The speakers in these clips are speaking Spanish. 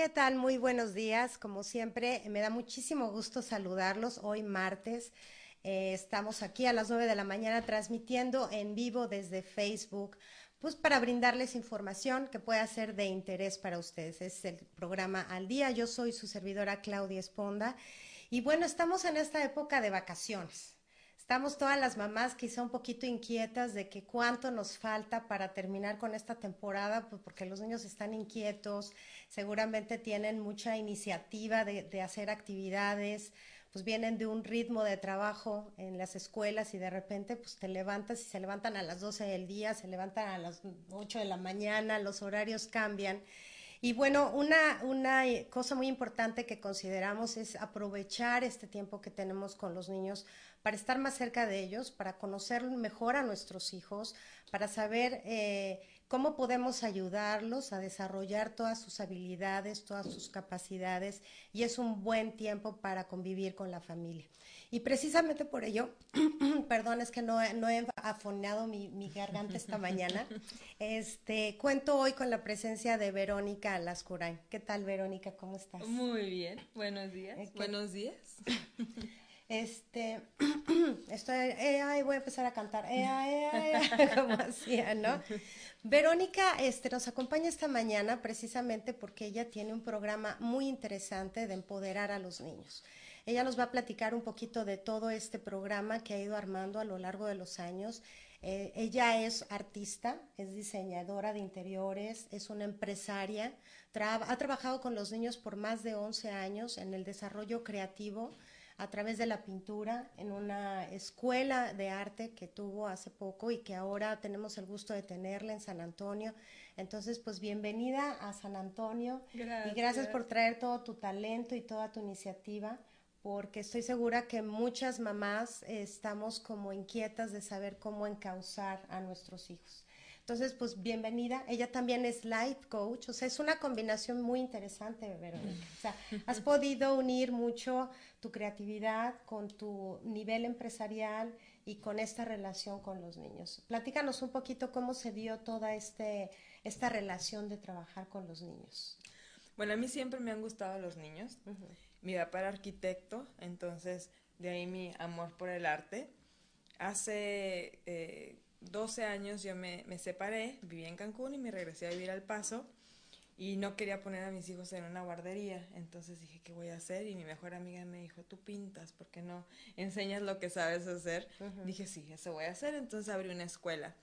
¿Qué tal? Muy buenos días. Como siempre, me da muchísimo gusto saludarlos hoy martes. Eh, estamos aquí a las 9 de la mañana transmitiendo en vivo desde Facebook, pues para brindarles información que pueda ser de interés para ustedes. Es el programa Al Día. Yo soy su servidora Claudia Esponda. Y bueno, estamos en esta época de vacaciones. Estamos todas las mamás quizá un poquito inquietas de que cuánto nos falta para terminar con esta temporada, pues porque los niños están inquietos, seguramente tienen mucha iniciativa de, hacer actividades, pues vienen de un ritmo de trabajo en las escuelas y de repente pues te levantas y se levantan a las 12 del día, se levantan a las 8 de la mañana, los horarios cambian. Y bueno, una, una cosa muy importante que consideramos es aprovechar este tiempo que tenemos con los niños para estar más cerca de ellos, para conocer mejor a nuestros hijos, para saber eh, cómo podemos ayudarlos a desarrollar todas sus habilidades, todas sus capacidades, y es un buen tiempo para convivir con la familia. Y precisamente por ello, perdón, es que no, no he afonado mi, mi, garganta esta mañana, este, cuento hoy con la presencia de Verónica Lascurain. ¿Qué tal, Verónica? ¿Cómo estás? Muy bien, buenos días. Buenos días. Este, estoy, eh, voy a empezar a cantar, eh, eh, como hacía, ¿no? Verónica este, nos acompaña esta mañana precisamente porque ella tiene un programa muy interesante de empoderar a los niños. Ella nos va a platicar un poquito de todo este programa que ha ido armando a lo largo de los años. Eh, ella es artista, es diseñadora de interiores, es una empresaria, ha trabajado con los niños por más de 11 años en el desarrollo creativo a través de la pintura en una escuela de arte que tuvo hace poco y que ahora tenemos el gusto de tenerla en San Antonio. Entonces, pues bienvenida a San Antonio gracias. y gracias por traer todo tu talento y toda tu iniciativa porque estoy segura que muchas mamás estamos como inquietas de saber cómo encauzar a nuestros hijos. Entonces, pues bienvenida. Ella también es life coach, o sea, es una combinación muy interesante, Verónica. O sea, has podido unir mucho tu creatividad con tu nivel empresarial y con esta relación con los niños. Platícanos un poquito cómo se dio toda este, esta relación de trabajar con los niños. Bueno, a mí siempre me han gustado los niños. Uh -huh. Mi papá era arquitecto, entonces de ahí mi amor por el arte. Hace... Eh, 12 años yo me, me, separé, viví en Cancún y me regresé a vivir al Paso y no quería poner a mis hijos en una guardería, entonces dije, ¿qué voy a hacer? Y mi mejor amiga me dijo, tú pintas, ¿por qué no enseñas lo que sabes hacer? Uh -huh. Dije, sí, eso voy a hacer, entonces abrí una escuela.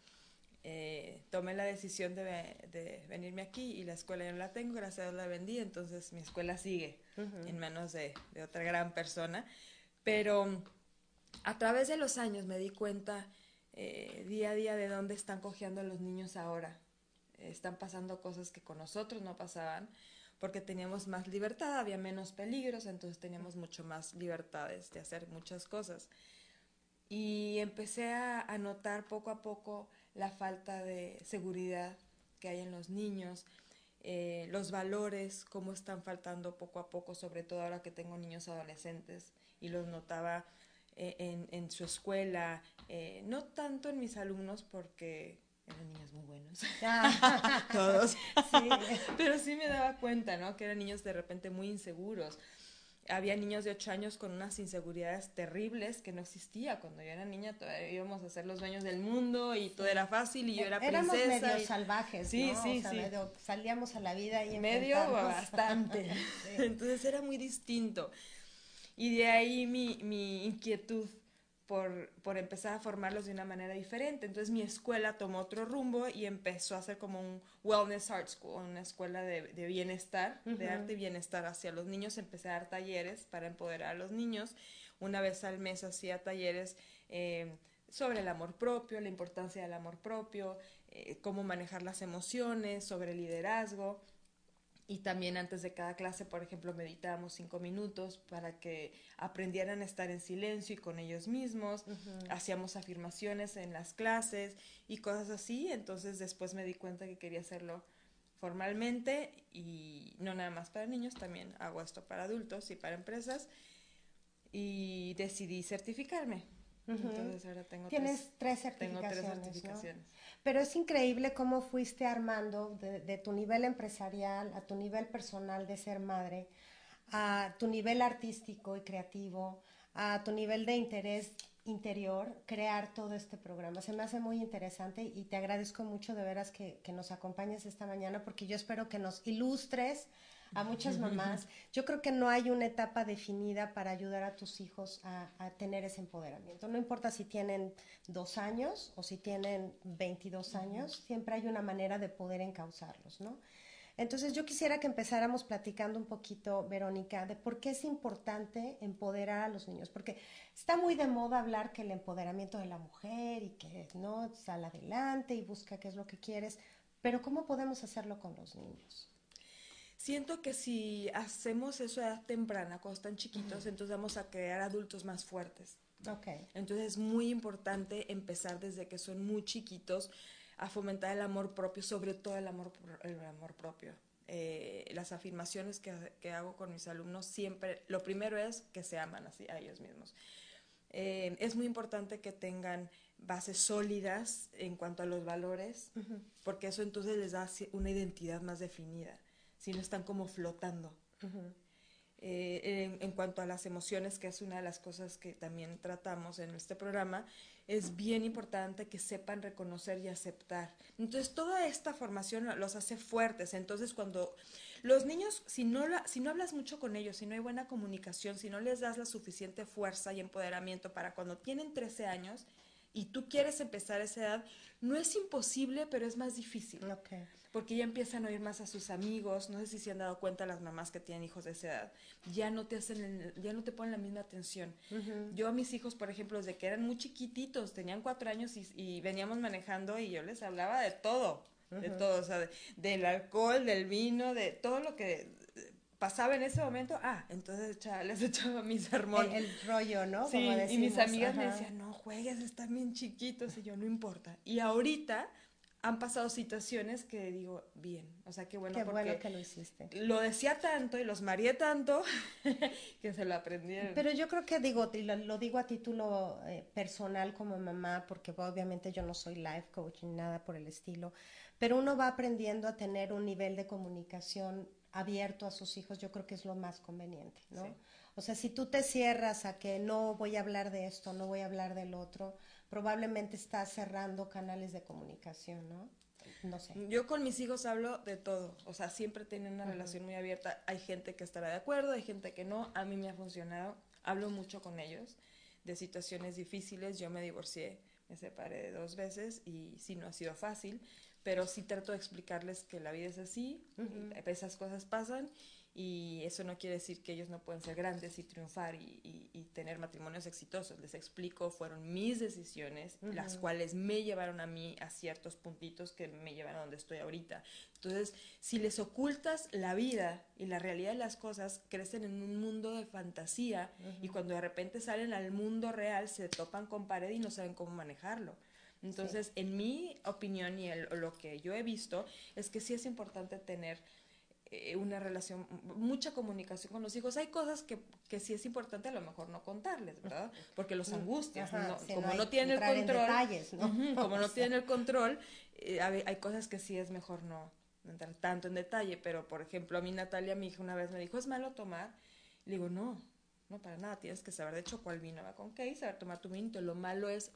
Eh, tomé la decisión de, de, venirme aquí y la escuela ya no la tengo, gracias a Dios la vendí, entonces mi escuela sigue uh -huh. en manos de, de otra gran persona, pero a través de los años me di cuenta eh, día a día de dónde están cojeando los niños ahora. Están pasando cosas que con nosotros no pasaban porque teníamos más libertad, había menos peligros, entonces teníamos mucho más libertades de hacer muchas cosas. Y empecé a, notar poco a poco la falta de seguridad que hay en los niños, eh, los valores, cómo están faltando poco a poco, sobre todo ahora que tengo niños adolescentes y los notaba eh, en, su escuela, eh, no tanto en mis alumnos porque eran niños muy buenos, todos, sí. pero sí me daba cuenta, ¿no? Que eran niños de repente muy inseguros. Había niños de 8 años con unas inseguridades terribles que no existía. Cuando yo era niña todavía íbamos a ser los dueños del mundo y todo era fácil y yo era Éramos princesa. medio y... salvajes, Sí, ¿no? sí, o sea, sí. medio salíamos a la vida y Medio bastante. Sí. Entonces era muy distinto. Y de ahí mi, mi inquietud por, por, empezar a formarlos de una manera diferente. Entonces mi escuela tomó otro rumbo y empezó a ser como un Wellness Art School, una escuela de, de bienestar, uh -huh. de arte y bienestar hacia los niños. Empecé a dar talleres para empoderar a los niños. Una vez al mes hacía talleres eh, sobre el amor propio, la importancia del amor propio, eh, cómo manejar las emociones, sobre liderazgo. Y también antes de cada clase, por ejemplo, meditábamos cinco minutos para que aprendieran a estar en silencio y con ellos mismos. Uh -huh. Hacíamos afirmaciones en las clases y cosas así. Entonces después me di cuenta que quería hacerlo formalmente y no nada más para niños, también hago esto para adultos y para empresas. Y decidí certificarme. Entonces ahora tengo Tienes tres, certificaciones. Pero es increíble cómo fuiste armando de, tu nivel empresarial a tu nivel personal de ser madre, a tu nivel artístico y creativo, a tu nivel de interés interior, crear todo este programa. Se me hace muy interesante y te agradezco mucho de veras que, que nos acompañes esta mañana porque yo espero que nos ilustres a muchas mamás. Yo creo que no hay una etapa definida para ayudar a tus hijos a, tener ese empoderamiento. No importa si tienen dos años o si tienen 22 años, siempre hay una manera de poder encauzarlos, ¿no? Entonces yo quisiera que empezáramos platicando un poquito, Verónica, de por qué es importante empoderar a los niños, porque está muy de moda hablar que el empoderamiento de la mujer y que no sale adelante y busca qué es lo que quieres, pero ¿cómo podemos hacerlo con los niños? Siento que si hacemos eso a edad temprana, cuando están chiquitos, entonces vamos a crear adultos más fuertes. Okay. Entonces es muy importante empezar desde que son muy chiquitos a fomentar el amor propio, sobre todo el amor, el amor propio. Eh, las afirmaciones que, que, hago con mis alumnos siempre, lo primero es que se aman así a ellos mismos. Eh, es muy importante que tengan bases sólidas en cuanto a los valores, porque eso entonces les da una identidad más definida si no están como flotando. Eh, en, cuanto a las emociones, que es una de las cosas que también tratamos en este programa, es bien importante que sepan reconocer y aceptar. Entonces, toda esta formación los hace fuertes. Entonces, cuando los niños, si no, si no hablas mucho con ellos, si no hay buena comunicación, si no les das la suficiente fuerza y empoderamiento para cuando tienen 13 años y tú quieres empezar a esa edad, no es imposible, pero es más difícil. Porque ya empiezan a oír más a sus amigos, no sé si se han dado cuenta las mamás que tienen hijos de esa edad, ya no te hacen, ya no te ponen la misma atención. Yo a mis hijos, por ejemplo, desde que eran muy chiquititos, tenían cuatro años y, veníamos manejando y yo les hablaba de todo, de todo, o sea, del alcohol, del vino, de todo lo que pasaba en ese momento, ah, entonces les echaba mi sermón. El, rollo, ¿no? Sí, y mis amigas me decían, no juegues, están bien chiquitos, y yo, no importa. Y ahorita han pasado situaciones que digo, bien, o sea, qué bueno. Qué bueno que lo hiciste. Lo decía tanto y los mareé tanto que se lo aprendieron. Pero yo creo que digo, lo, lo digo a título eh, personal como mamá, porque obviamente yo no soy life coach ni nada por el estilo, pero uno va aprendiendo a tener un nivel de comunicación abierto a sus hijos, yo creo que es lo más conveniente, ¿no? O sea, si tú te cierras a que no voy a hablar de esto, no voy a hablar del otro, probablemente estás cerrando canales de comunicación, ¿no? No sé. Yo con mis hijos hablo de todo, o sea, siempre tienen una relación muy abierta. Hay gente que estará de acuerdo, hay gente que no. A mí me ha funcionado. Hablo mucho con ellos de situaciones difíciles. Yo me divorcié, me separé dos veces y sí, no ha sido fácil, pero sí trato de explicarles que la vida es así, esas cosas pasan y eso no quiere decir que ellos no pueden ser grandes y triunfar y, tener matrimonios exitosos. Les explico, fueron mis decisiones, las cuales me llevaron a mí a ciertos puntitos que me llevan a donde estoy ahorita. Entonces, si les ocultas la vida y la realidad de las cosas, crecen en un mundo de fantasía y cuando de repente salen al mundo real se topan con pared y no saben cómo manejarlo. Entonces, en mi opinión y lo que yo he visto es que sí es importante tener eh, una relación, mucha comunicación con los hijos. Hay cosas que, que sí es importante a lo mejor no contarles, ¿verdad? Porque los angustias, como no tienen el control, como no tienen el control, hay, cosas que sí es mejor no, entrar tanto en detalle, pero por ejemplo a mí Natalia, mi hija una vez me dijo, ¿es malo tomar? Le digo, no, no para nada, tienes que saber de hecho cuál vino va con qué y saber tomar tu vino, lo malo es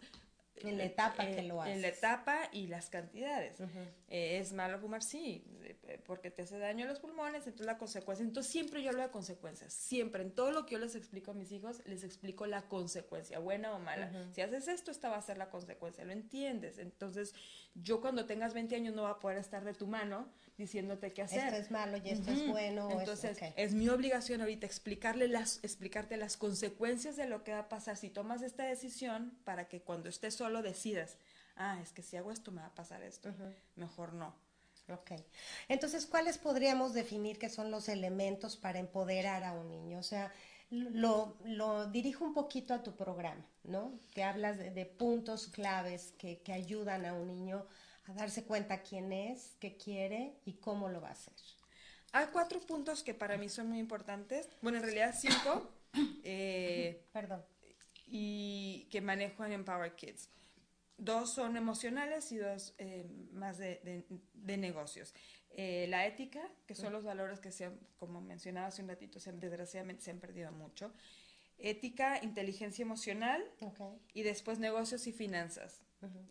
en la etapa que lo haces. En la etapa y las cantidades. Eh, es malo fumar, sí, eh, porque te hace daño a los pulmones, entonces la consecuencia. Entonces siempre yo hablo de consecuencias, siempre. En todo lo que yo les explico a mis hijos, les explico la consecuencia, buena o mala. Si haces esto, esta va a ser la consecuencia, ¿lo entiendes? Entonces yo cuando tengas 20 años no va a poder estar de tu mano diciéndote qué hacer. Esto es malo y esto es bueno. Entonces, es mi obligación ahorita explicarle las, explicarte las consecuencias de lo que va a pasar si tomas esta decisión para que cuando estés solo decidas, ah, es que si hago esto me va a pasar esto. Mejor no. Ok. Entonces, ¿cuáles podríamos definir que son los elementos para empoderar a un niño? O sea, lo, lo dirijo un poquito a tu programa, ¿no? Que hablas de, puntos claves que, que ayudan a un niño a darse cuenta quién es, qué quiere y cómo lo va a hacer. Hay cuatro puntos que para mí son muy importantes. Bueno, en realidad cinco. Eh, Perdón. y que manejo en Empower Kids. Dos son emocionales y dos eh, más de, de, negocios. Eh, la ética, que son los valores que, se como mencionaba hace un ratito, se, desgraciadamente se han perdido mucho. Ética, inteligencia emocional y después negocios y finanzas.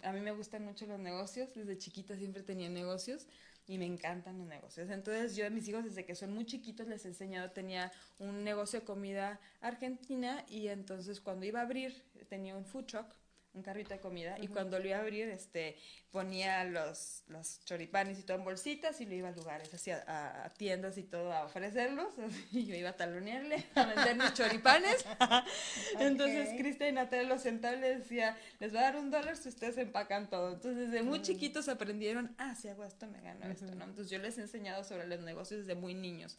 A mí me gustan mucho los negocios, desde chiquita siempre tenía negocios y me encantan los negocios. Entonces yo a mis hijos desde que son muy chiquitos les he enseñado, tenía un negocio de comida argentina y entonces cuando iba a abrir tenía un food truck un carrito de comida y cuando lo iba a abrir este ponía los, los choripanes y todo en bolsitas y lo iba a lugares así a, tiendas y todo a ofrecerlos y yo iba a talonearle a vender mis choripanes. Entonces Cristian y Natalia los sentaba y les decía les va a dar un dólar si ustedes empacan todo entonces desde muy chiquitos aprendieron ah si hago esto me gano esto no entonces yo les he enseñado sobre los negocios desde muy niños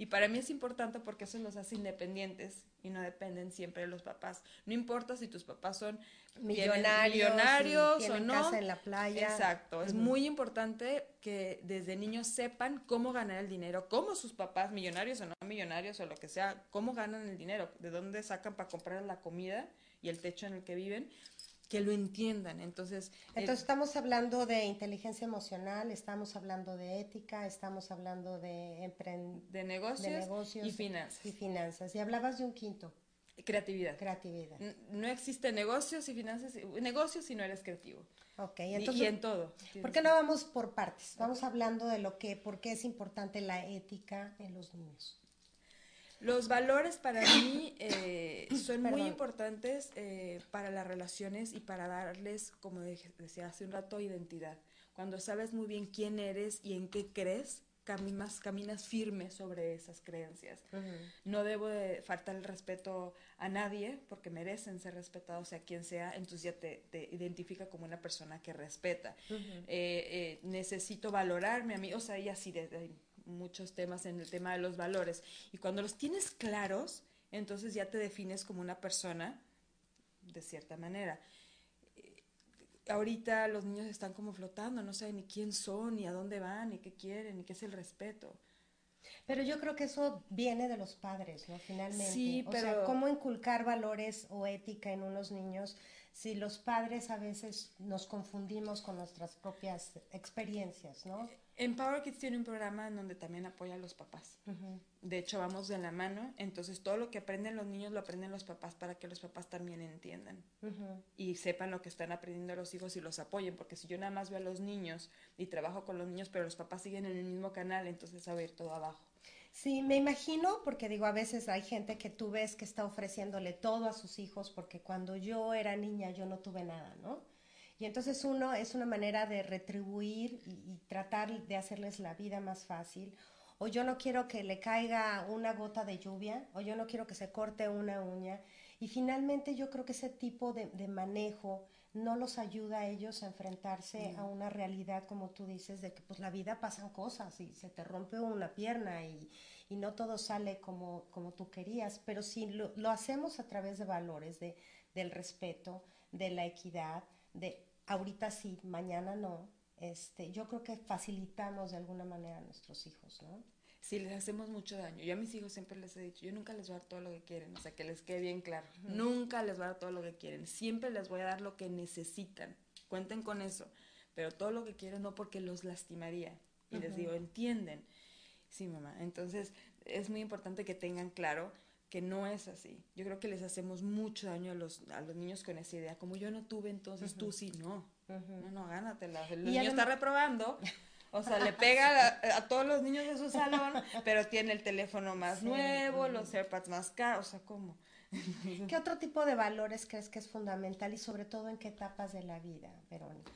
y para mí es importante porque eso los hace independientes y no dependen siempre de los papás. No importa si tus papás son millonarios, o no. Casa en la playa. Exacto. Es muy importante que desde niños sepan cómo ganar el dinero, cómo sus papás, millonarios o no millonarios o lo que sea, cómo ganan el dinero, de dónde sacan para comprar la comida y el techo en el que viven que lo entiendan. Entonces, Entonces estamos hablando de inteligencia emocional, estamos hablando de ética, estamos hablando de, de, negocios, y finanzas. Y finanzas. Y hablabas de un quinto. Creatividad. Creatividad. No existe negocios y finanzas, negocios si no eres creativo. Ok, entonces. Y, en todo. ¿Por qué no vamos por partes? Vamos hablando de lo que, por qué es importante la ética en los niños. Los valores para mí eh, son muy importantes eh, para las relaciones y para darles, como decía hace un rato, identidad. Cuando sabes muy bien quién eres y en qué crees, caminas, caminas firme sobre esas creencias. No debo de faltar el respeto a nadie porque merecen ser respetados, sea quien sea, entonces ya te, identifica como una persona que respeta. Eh, necesito valorarme a mí, o sea, y así de muchos temas en el tema de los valores. Y cuando los tienes claros, entonces ya te defines como una persona de cierta manera. Eh, ahorita los niños están como flotando, no saben ni quién son, ni a dónde van, ni qué quieren, ni qué es el respeto. Pero yo creo que eso viene de los padres, ¿no? Finalmente. Sí, pero... O sea, cómo inculcar valores o ética en unos niños si los padres a veces nos confundimos con nuestras propias experiencias, ¿no? Empower Kids tiene un programa en donde también apoya a los papás. De hecho, vamos de la mano. Entonces, todo lo que aprenden los niños lo aprenden los papás para que los papás también entiendan y sepan lo que están aprendiendo los hijos y los apoyen. Porque si yo nada más veo a los niños y trabajo con los niños, pero los papás siguen en el mismo canal, entonces va a ir todo abajo. Sí, me imagino, porque digo, a veces hay gente que tú ves que está ofreciéndole todo a sus hijos, porque cuando yo era niña yo no tuve nada, ¿no? Y entonces uno es una manera de retribuir y, tratar de hacerles la vida más fácil. O yo no quiero que le caiga una gota de lluvia, o yo no quiero que se corte una uña. Y finalmente yo creo que ese tipo de, manejo no los ayuda a ellos a enfrentarse a una realidad, como tú dices, de que pues la vida pasan cosas y se te rompe una pierna y, y no todo sale como, como tú querías, pero si lo, lo hacemos a través de valores, de, del respeto, de la equidad, de ahorita sí, mañana no, este, yo creo que facilitamos de alguna manera a nuestros hijos, ¿no? Sí, les hacemos mucho daño. Yo a mis hijos siempre les he dicho, yo nunca les voy a dar todo lo que quieren, o sea, que les quede bien claro. Nunca les voy a dar todo lo que quieren, siempre les voy a dar lo que necesitan. Cuenten con eso, pero todo lo que quieren no porque los lastimaría. Y les digo, entienden. Sí, mamá. Entonces, es muy importante que tengan claro que no es así. Yo creo que les hacemos mucho daño a los, a los niños con esa idea. Como yo no tuve, entonces tú sí, no. No, no, gánatela. El niño está reprobando. O sea, le pega a, todos los niños de su salón, pero tiene el teléfono más nuevo, los AirPods más caros. O sea, ¿cómo? ¿Qué otro tipo de valores crees que es fundamental y sobre todo en qué etapas de la vida, Verónica?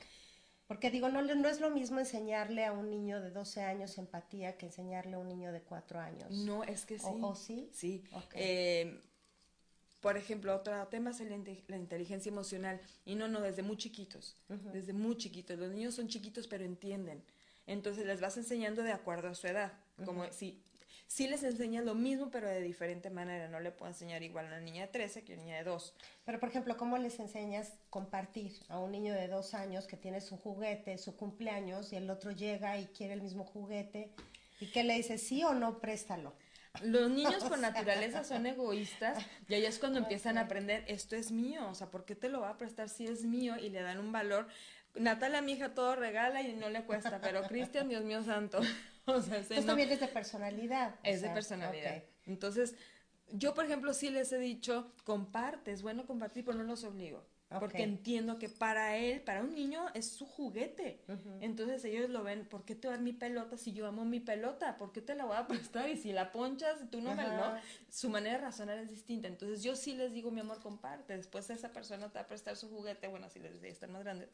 Porque digo, no, no es lo mismo enseñarle a un niño de 12 años empatía que enseñarle a un niño de 4 años. No, es que sí. ¿O, sí? Sí. Eh, por ejemplo, otro tema es la, inteligencia emocional. Y no, no, desde muy chiquitos. Desde muy chiquitos. Los niños son chiquitos, pero entienden. Entonces les vas enseñando de acuerdo a su edad. Como si sí les enseña lo mismo, pero de diferente manera. No le puedo enseñar igual a una niña de 13 que a una niña de 2. Pero, por ejemplo, ¿cómo les enseñas compartir a un niño de 2 años que tiene su juguete, su cumpleaños, y el otro llega y quiere el mismo juguete? ¿Y qué le dices, sí o no, préstalo? Los niños por naturaleza son egoístas y ahí es cuando empiezan a aprender, esto es mío, o sea, ¿por qué te lo va a prestar si es mío? Y le dan un valor. Natalia, mi hija, todo regala y no le cuesta, pero Cristian, Dios mío santo. O sea, Esto también es de personalidad. Es de personalidad. Entonces, yo, por ejemplo, sí les he dicho, comparte, es bueno compartir, pero no los obligo. Porque entiendo que para él, para un niño, es su juguete. Entonces ellos lo ven, ¿por qué te dar mi pelota si yo amo mi pelota? ¿Por qué te la voy a prestar? Y si la ponchas, tú no me no. Su manera de razonar es distinta. Entonces yo sí les digo, mi amor, comparte. Después esa persona te va a prestar su juguete, bueno, si les decía, están más grandes.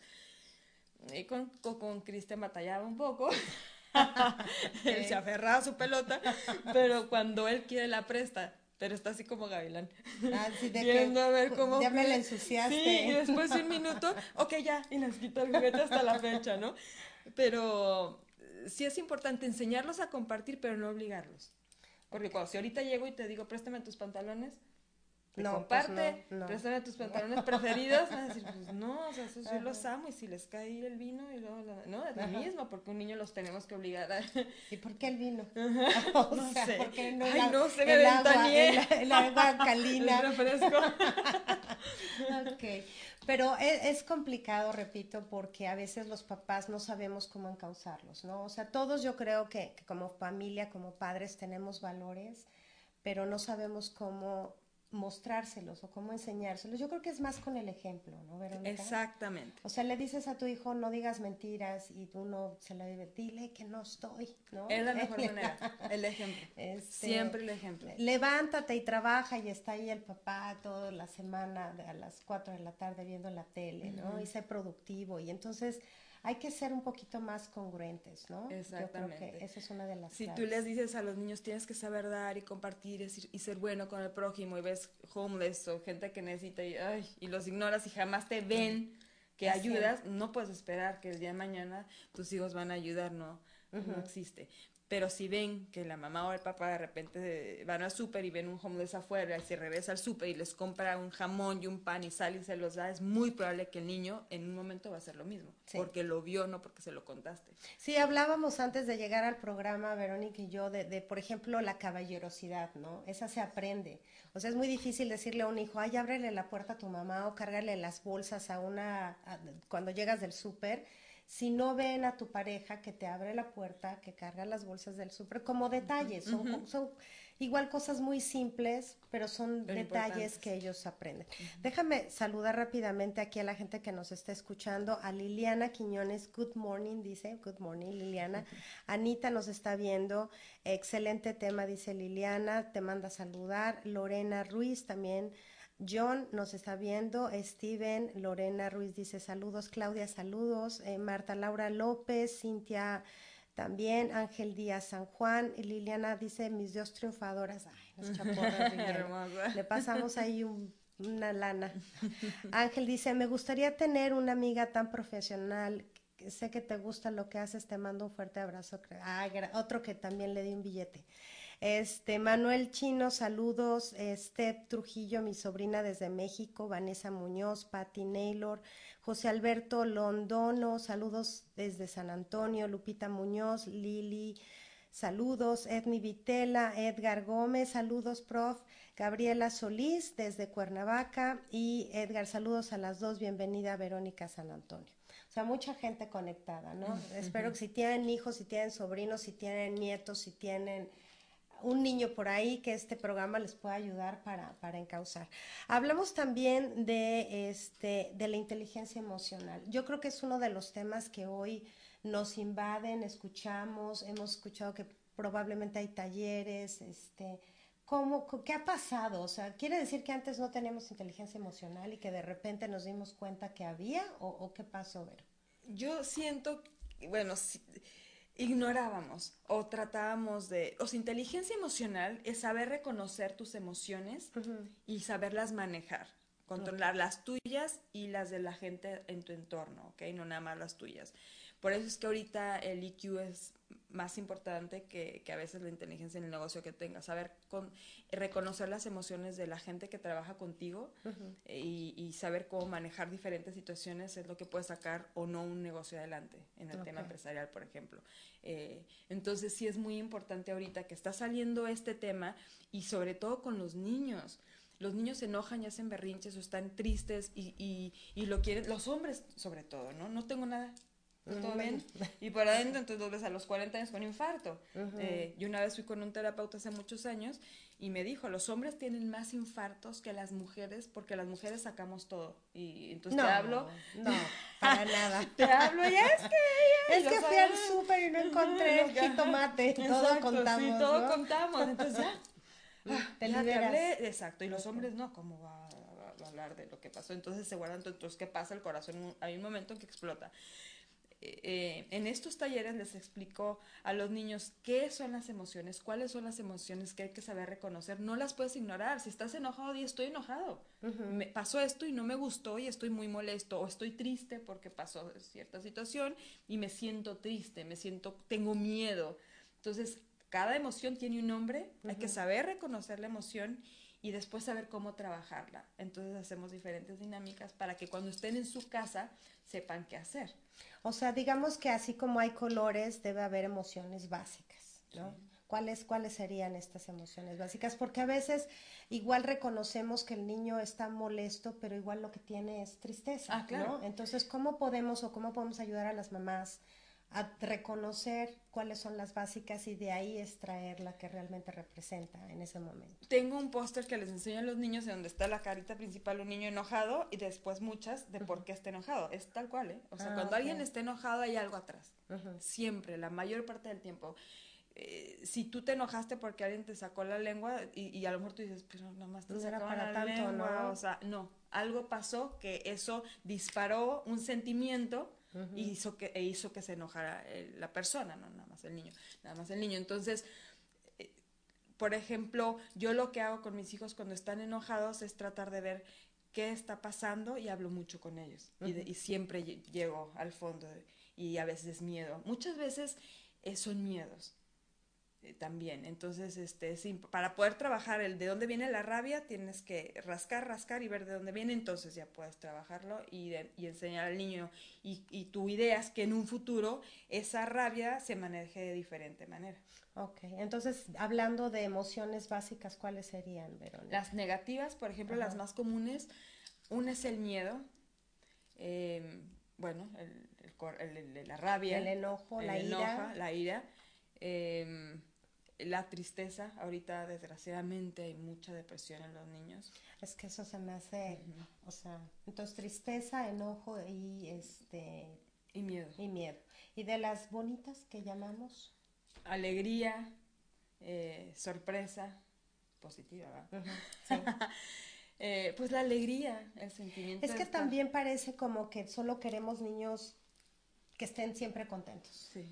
Y con, con, Cristian batallaba un poco. él se aferraba a su pelota, pero cuando él quiere la presta pero está así como gavilán. Ah, sí, de Viendo a ver cómo. Ya me la ensuciaste. Sí, y después de un minuto, ok, ya, y les quito el juguete hasta la fecha, ¿no? Pero sí es importante enseñarlos a compartir, pero no obligarlos. Porque cuando si ahorita llego y te digo, préstame tus pantalones, no, pues préstame tus pantalones preferidos, van a decir, pues no, o sea, esos yo los amo y si les cae el vino y luego, no, es lo mismo, porque un niño los tenemos que obligar a... ¿Y por qué el vino? o no sea, sé. ¿por qué no Ay, no, se me el agua, el, agua alcalina. el refresco. ok, pero es, es, complicado, repito, porque a veces los papás no sabemos cómo encauzarlos, ¿no? O sea, todos yo creo que, que como familia, como padres, tenemos valores, pero no sabemos cómo mostrárselos o cómo enseñárselos. Yo creo que es más con el ejemplo, ¿no, Verónica? Exactamente. O sea, le dices a tu hijo, no digas mentiras y tú no se le debe, dile que no estoy, ¿no? Es la mejor manera, el ejemplo. Este, Siempre el ejemplo. Levántate y trabaja y está ahí el papá toda la semana a las 4 de la tarde viendo la tele, ¿no? Y sé productivo y entonces hay que ser un poquito más congruentes, ¿no? Exactamente. Yo creo que esa es una de las Si tú les dices a los niños tienes que saber dar y compartir y ser bueno con el prójimo y ves homeless o gente que necesita y, y los ignoras y jamás te ven que ayudas, no puedes esperar que el día de mañana tus hijos van a ayudar, no, no existe. Pero si ven que la mamá o el papá de repente van al súper y ven un homeless afuera y se regresa al súper y les compra un jamón y un pan y sale y se los da, es muy probable que el niño en un momento va a hacer lo mismo. Porque lo vio, no porque se lo contaste. Sí, hablábamos antes de llegar al programa, Verónica y yo, de, de, por ejemplo, la caballerosidad, ¿no? Esa se aprende. O sea, es muy difícil decirle a un hijo, ay, ábrele la puerta a tu mamá o cárgale las bolsas a una, cuando llegas del súper si no ven a tu pareja que te abre la puerta, que carga las bolsas del súper, como detalles, son, son, igual cosas muy simples, pero son detalles que ellos aprenden. Déjame saludar rápidamente aquí a la gente que nos está escuchando, a Liliana Quiñones, good morning, dice, good morning Liliana, Anita nos está viendo, excelente tema, dice Liliana, te manda a saludar, Lorena Ruiz también John nos está viendo, Steven, Lorena Ruiz dice saludos, Claudia saludos, eh, Marta Laura López, Cintia también, Ángel Díaz San Juan, Liliana dice mis dos triunfadoras, ay, nos le pasamos ahí una lana. Ángel dice, me gustaría tener una amiga tan profesional, sé que te gusta lo que haces, te mando un fuerte abrazo. Ah, otro que también le di un billete. Este, Manuel Chino, saludos. Steph Trujillo, mi sobrina desde México. Vanessa Muñoz, Patti Naylor. José Alberto Londono, saludos desde San Antonio. Lupita Muñoz, Lili. Saludos, Edmi Vitela, Edgar Gómez, saludos, prof. Gabriela Solís desde Cuernavaca y Edgar, saludos a las dos, bienvenida Verónica San Antonio. O sea, mucha gente conectada, ¿no? Espero que si tienen hijos, si tienen sobrinos, si tienen nietos, si tienen un niño por ahí que este programa les pueda ayudar para, para encauzar. Hablamos también de, este, de la inteligencia emocional. Yo creo que es uno de los temas que hoy nos invaden, escuchamos, hemos escuchado que probablemente hay talleres, este, ¿cómo, ¿qué ha pasado? O sea, ¿quiere decir que antes no teníamos inteligencia emocional y que de repente nos dimos cuenta que había o, qué pasó, Ver? Yo siento, bueno, ignorábamos o tratábamos de, o sea, inteligencia emocional es saber reconocer tus emociones y saberlas manejar, controlar las tuyas y las de la gente en tu entorno, ¿ok? No nada más las tuyas. Por eso es que ahorita el IQ es más importante que, que, a veces la inteligencia en el negocio que tengas. Saber con, reconocer las emociones de la gente que trabaja contigo y, y, saber cómo manejar diferentes situaciones es lo que puede sacar o no un negocio adelante en el tema empresarial, por ejemplo. Eh, entonces sí es muy importante ahorita que está saliendo este tema y sobre todo con los niños los niños se enojan y hacen berrinches o están tristes y, y, y, lo quieren, los hombres sobre todo, ¿no? No tengo nada, todo bien. Y por adentro, entonces los ves a los 40 años con infarto. Eh, yo una vez fui con un terapeuta hace muchos años y me dijo, los hombres tienen más infartos que las mujeres porque las mujeres sacamos todo. Y entonces te hablo... No, para nada. te hablo y es que... es que fui al súper y no encontré el jitomate. todo contamos, Sí, todo contamos. Entonces ya... Ah, te liberas. exacto. Y los hombres no, ¿cómo va a hablar de lo que pasó? Entonces se guardan, entonces ¿qué pasa? El corazón, hay un momento en que explota. Eh, en estos talleres les explico a los niños qué son las emociones, cuáles son las emociones que hay que saber reconocer. No las puedes ignorar. Si estás enojado, y estoy enojado. Me pasó esto y no me gustó y estoy muy molesto o estoy triste porque pasó cierta situación y me siento triste, me siento, tengo miedo. Entonces, cada emoción tiene un nombre, hay que saber reconocer la emoción y después saber cómo trabajarla. Entonces hacemos diferentes dinámicas para que cuando estén en su casa sepan qué hacer. O sea, digamos que así como hay colores, debe haber emociones básicas, ¿no? ¿Cuáles, ¿Cuáles serían estas emociones básicas? Porque a veces igual reconocemos que el niño está molesto, pero igual lo que tiene es tristeza, ah, claro. ¿no? Entonces, ¿cómo podemos o cómo podemos ayudar a las mamás a reconocer cuáles son las básicas y de ahí extraer la que realmente representa en ese momento. Tengo un póster que les enseño a los niños de donde está la carita principal, un niño enojado y después muchas de por qué está enojado. Es tal cual, ¿eh? O sea, ah, cuando alguien está enojado hay algo atrás. Siempre, la mayor parte del tiempo. Eh, si tú te enojaste porque alguien te sacó la lengua y, a lo mejor tú dices, pero nada más te sacó la tanto, lengua, ¿no? o sea, no, algo pasó que eso disparó un sentimiento y hizo que, e hizo que se enojara la persona, no nada más el niño, nada más el niño. Entonces, eh, por ejemplo, yo lo que hago con mis hijos cuando están enojados es tratar de ver qué está pasando y hablo mucho con ellos. y, siempre llego al fondo y a veces es miedo. Muchas veces eh, son miedos. Eh, también. Entonces, este, para poder trabajar el de dónde viene la rabia, tienes que rascar, rascar y ver de dónde viene, entonces ya puedes trabajarlo y, y enseñar al niño. Y, y, tu idea es que en un futuro esa rabia se maneje de diferente manera. Ok, entonces, hablando de emociones básicas, ¿cuáles serían, Verónica? Las negativas, por ejemplo, las más comunes, una es el miedo, em, bueno, el, la rabia. El enojo, la ira. La ira. Eh, la tristeza, ahorita desgraciadamente hay mucha depresión en los niños. Es que eso se me hace, o sea, entonces tristeza, enojo y este y miedo. Y miedo. Y de las bonitas que llamamos alegría, eh, sorpresa, positiva, eh, pues la alegría, el sentimiento. Es que también parece como que solo queremos niños que estén siempre contentos. Sí.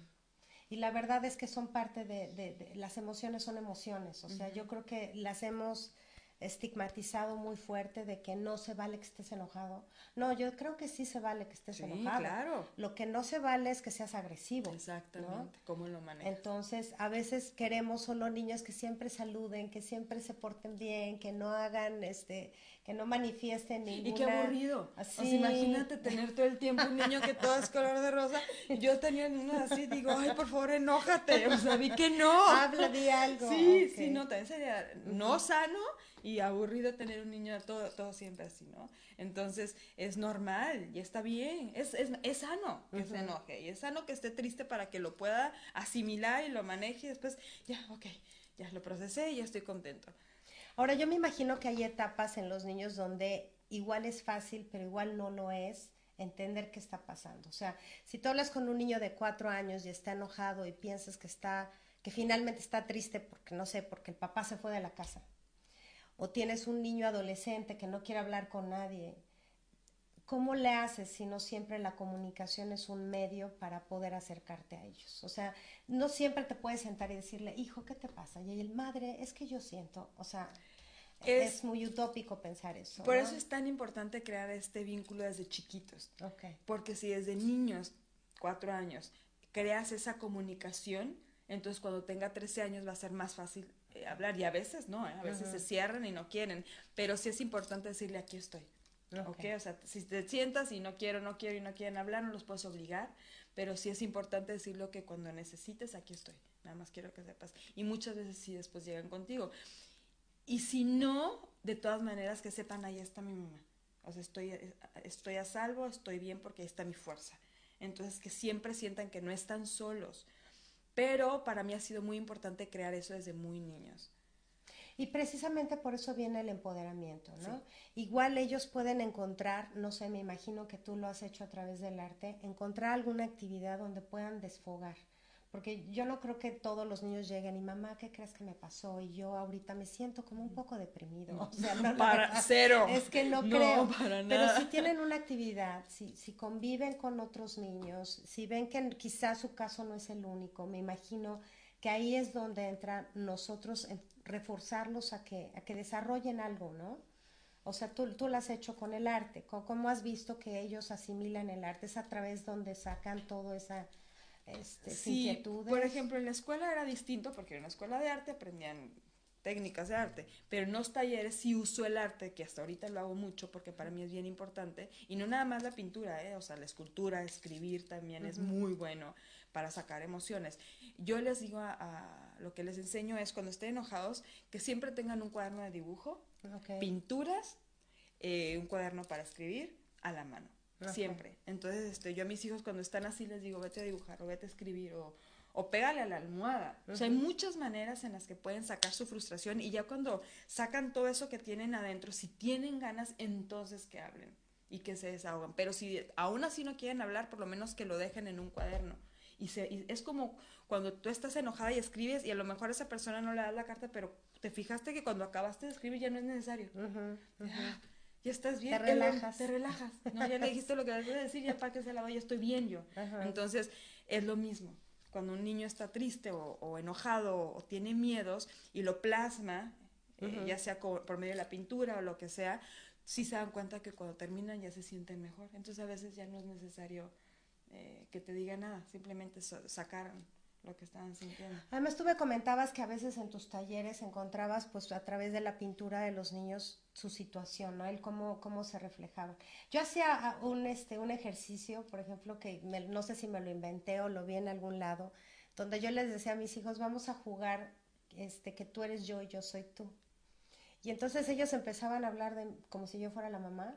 Y la verdad es que son parte de, de, las emociones, son emociones. O sea, yo creo que las hemos estigmatizado muy fuerte de que no se vale que estés enojado. No, yo creo que sí se vale que estés sí, enojado. claro. Lo que no se vale es que seas agresivo. Exactamente. ¿Cómo lo manejas? Entonces, a veces queremos solo niños que siempre saluden, que siempre se porten bien, que no hagan, este, que no manifiesten ninguna... Y qué aburrido. Así. O sea, imagínate tener todo el tiempo un niño que todo es color de rosa. Yo tenía uno así, digo, ay, por favor, enójate. O sea, vi que no. Habla, de algo. Sí, sí, no, también sería no sano y aburrido tener un niño todo, todo siempre así, ¿no? Entonces es normal y está bien, es, es, es sano que se enoje y es sano que esté triste para que lo pueda asimilar y lo maneje y después, ya, ok, ya lo procesé y ya estoy contento. Ahora yo me imagino que hay etapas en los niños donde igual es fácil, pero igual no lo es entender qué está pasando. O sea, si tú hablas con un niño de cuatro años y está enojado y piensas que está, que finalmente está triste porque no sé, porque el papá se fue de la casa o tienes un niño adolescente que no quiere hablar con nadie, ¿cómo le haces si no siempre la comunicación es un medio para poder acercarte a ellos? O sea, no siempre te puedes sentar y decirle, hijo, ¿qué te pasa? Y el madre, es que yo siento, o sea, es, muy utópico pensar eso. Por eso es tan importante crear este vínculo desde chiquitos. Okay. Porque si desde niños, cuatro años, creas esa comunicación, entonces cuando tenga 13 años va a ser más fácil eh, hablar y a veces no, ¿eh? a veces se cierran y no quieren, pero sí es importante decirle aquí estoy. Okay. O sea, si te sientas y no quiero, no quiero y no quieren hablar, no los puedes obligar, pero sí es importante decirlo que cuando necesites, aquí estoy. Nada más quiero que sepas. Y muchas veces sí después llegan contigo. Y si no, de todas maneras que sepan, ahí está mi mamá. O sea, estoy, estoy a salvo, estoy bien porque ahí está mi fuerza. Entonces, que siempre sientan que no están solos. Pero para mí ha sido muy importante crear eso desde muy niños. Y precisamente por eso viene el empoderamiento, ¿no? Igual ellos pueden encontrar, no sé, me imagino que tú lo has hecho a través del arte, encontrar alguna actividad donde puedan desfogar. Porque yo no creo que todos los niños lleguen y mamá, ¿qué crees que me pasó? Y yo ahorita me siento como un poco deprimido. O sea, no, para cero. Es que no, creo. Pero si tienen una actividad, si, si conviven con otros niños, si ven que quizás su caso no es el único, me imagino que ahí es donde entra nosotros reforzarlos a que, a que desarrollen algo, ¿no? O sea, tú, tú lo has hecho con el arte. ¿Cómo has visto que ellos asimilan el arte? Es a través donde sacan todo esa este, sí, Por ejemplo, en la escuela era distinto porque en la escuela de arte aprendían técnicas de arte, pero en los talleres sí uso el arte, que hasta ahorita lo hago mucho porque para mí es bien importante, y no nada más la pintura, ¿eh? o sea, la escultura, escribir también es muy bueno para sacar emociones. Yo les digo a, lo que les enseño es cuando estén enojados, que siempre tengan un cuaderno de dibujo, pinturas, eh, un cuaderno para escribir a la mano siempre. Entonces, este, yo a mis hijos cuando están así les digo, vete a dibujar o vete a escribir o, o pégale a la almohada. O sea, hay muchas maneras en las que pueden sacar su frustración y ya cuando sacan todo eso que tienen adentro, si tienen ganas, entonces que hablen y que se desahogan. Pero si aún así no quieren hablar, por lo menos que lo dejen en un cuaderno. Y, se, es como cuando tú estás enojada y escribes y a lo mejor a esa persona no le das la carta, pero te fijaste que cuando acabaste de escribir ya no es necesario ya estás bien. Te relajas. Te relajas. ¿no? Ya le dijiste lo que debes decir, ya para que se la vaya, estoy bien yo. Entonces, es lo mismo. Cuando un niño está triste o, enojado o, tiene miedos y lo plasma, eh, ya sea por medio de la pintura o lo que sea, sí se dan cuenta que cuando terminan ya se sienten mejor. Entonces, a veces ya no es necesario eh, que te diga nada, simplemente sacaron lo que estaban sintiendo. Además, tú me comentabas que a veces en tus talleres encontrabas, pues, a través de la pintura de los niños su situación, ¿no? El cómo, cómo se reflejaba. Yo hacía ah, un, este, un ejercicio, por ejemplo, que no sé si me lo inventé o lo vi en algún lado, donde yo les decía a mis hijos, vamos a jugar, este, que tú eres yo y yo soy tú. Y entonces ellos empezaban a hablar de como si yo fuera la mamá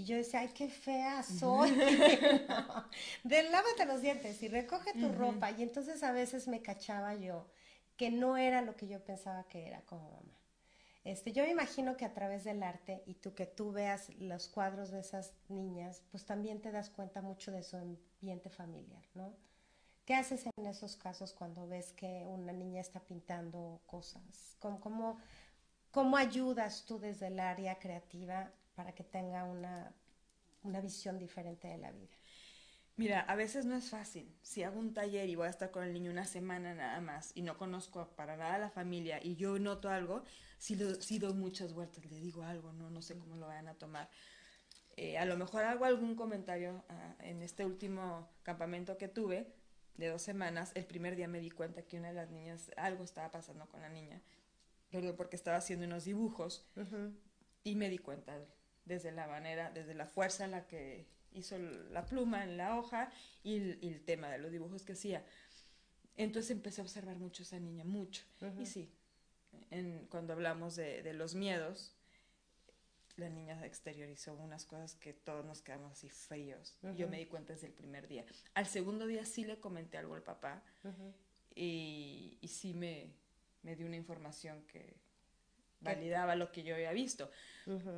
y yo decía, ay, qué fea soy. de lávate los dientes y recoge tu ropa. Y entonces a veces me cachaba yo que no era lo que yo pensaba que era como mamá. Este, yo me imagino que a través del arte y tú que tú veas los cuadros de esas niñas, pues también te das cuenta mucho de su ambiente familiar, ¿no? ¿Qué haces en esos casos cuando ves que una niña está pintando cosas? ¿Cómo, cómo, cómo ayudas tú desde el área creativa para que tenga una, una visión diferente de la vida. Mira, a veces no es fácil. Si hago un taller y voy a estar con el niño una semana nada más y no conozco para nada a la familia y yo noto algo, si, lo, si doy muchas vueltas, le digo algo, no, no sé cómo lo vayan a tomar. Eh, a lo mejor hago algún comentario ah, en este último campamento que tuve de dos semanas. El primer día me di cuenta que una de las niñas, algo estaba pasando con la niña, pero porque estaba haciendo unos dibujos y me di cuenta desde la manera, desde la fuerza en la que hizo la pluma en la hoja y el, tema de los dibujos que hacía. Entonces empecé a observar mucho a esa niña, mucho. Y sí, en, cuando hablamos de, de, los miedos, la niña exteriorizó unas cosas que todos nos quedamos así fríos. Yo me di cuenta desde el primer día. Al segundo día sí le comenté algo al papá y, y, sí me, me dio una información que, validaba lo que yo había visto.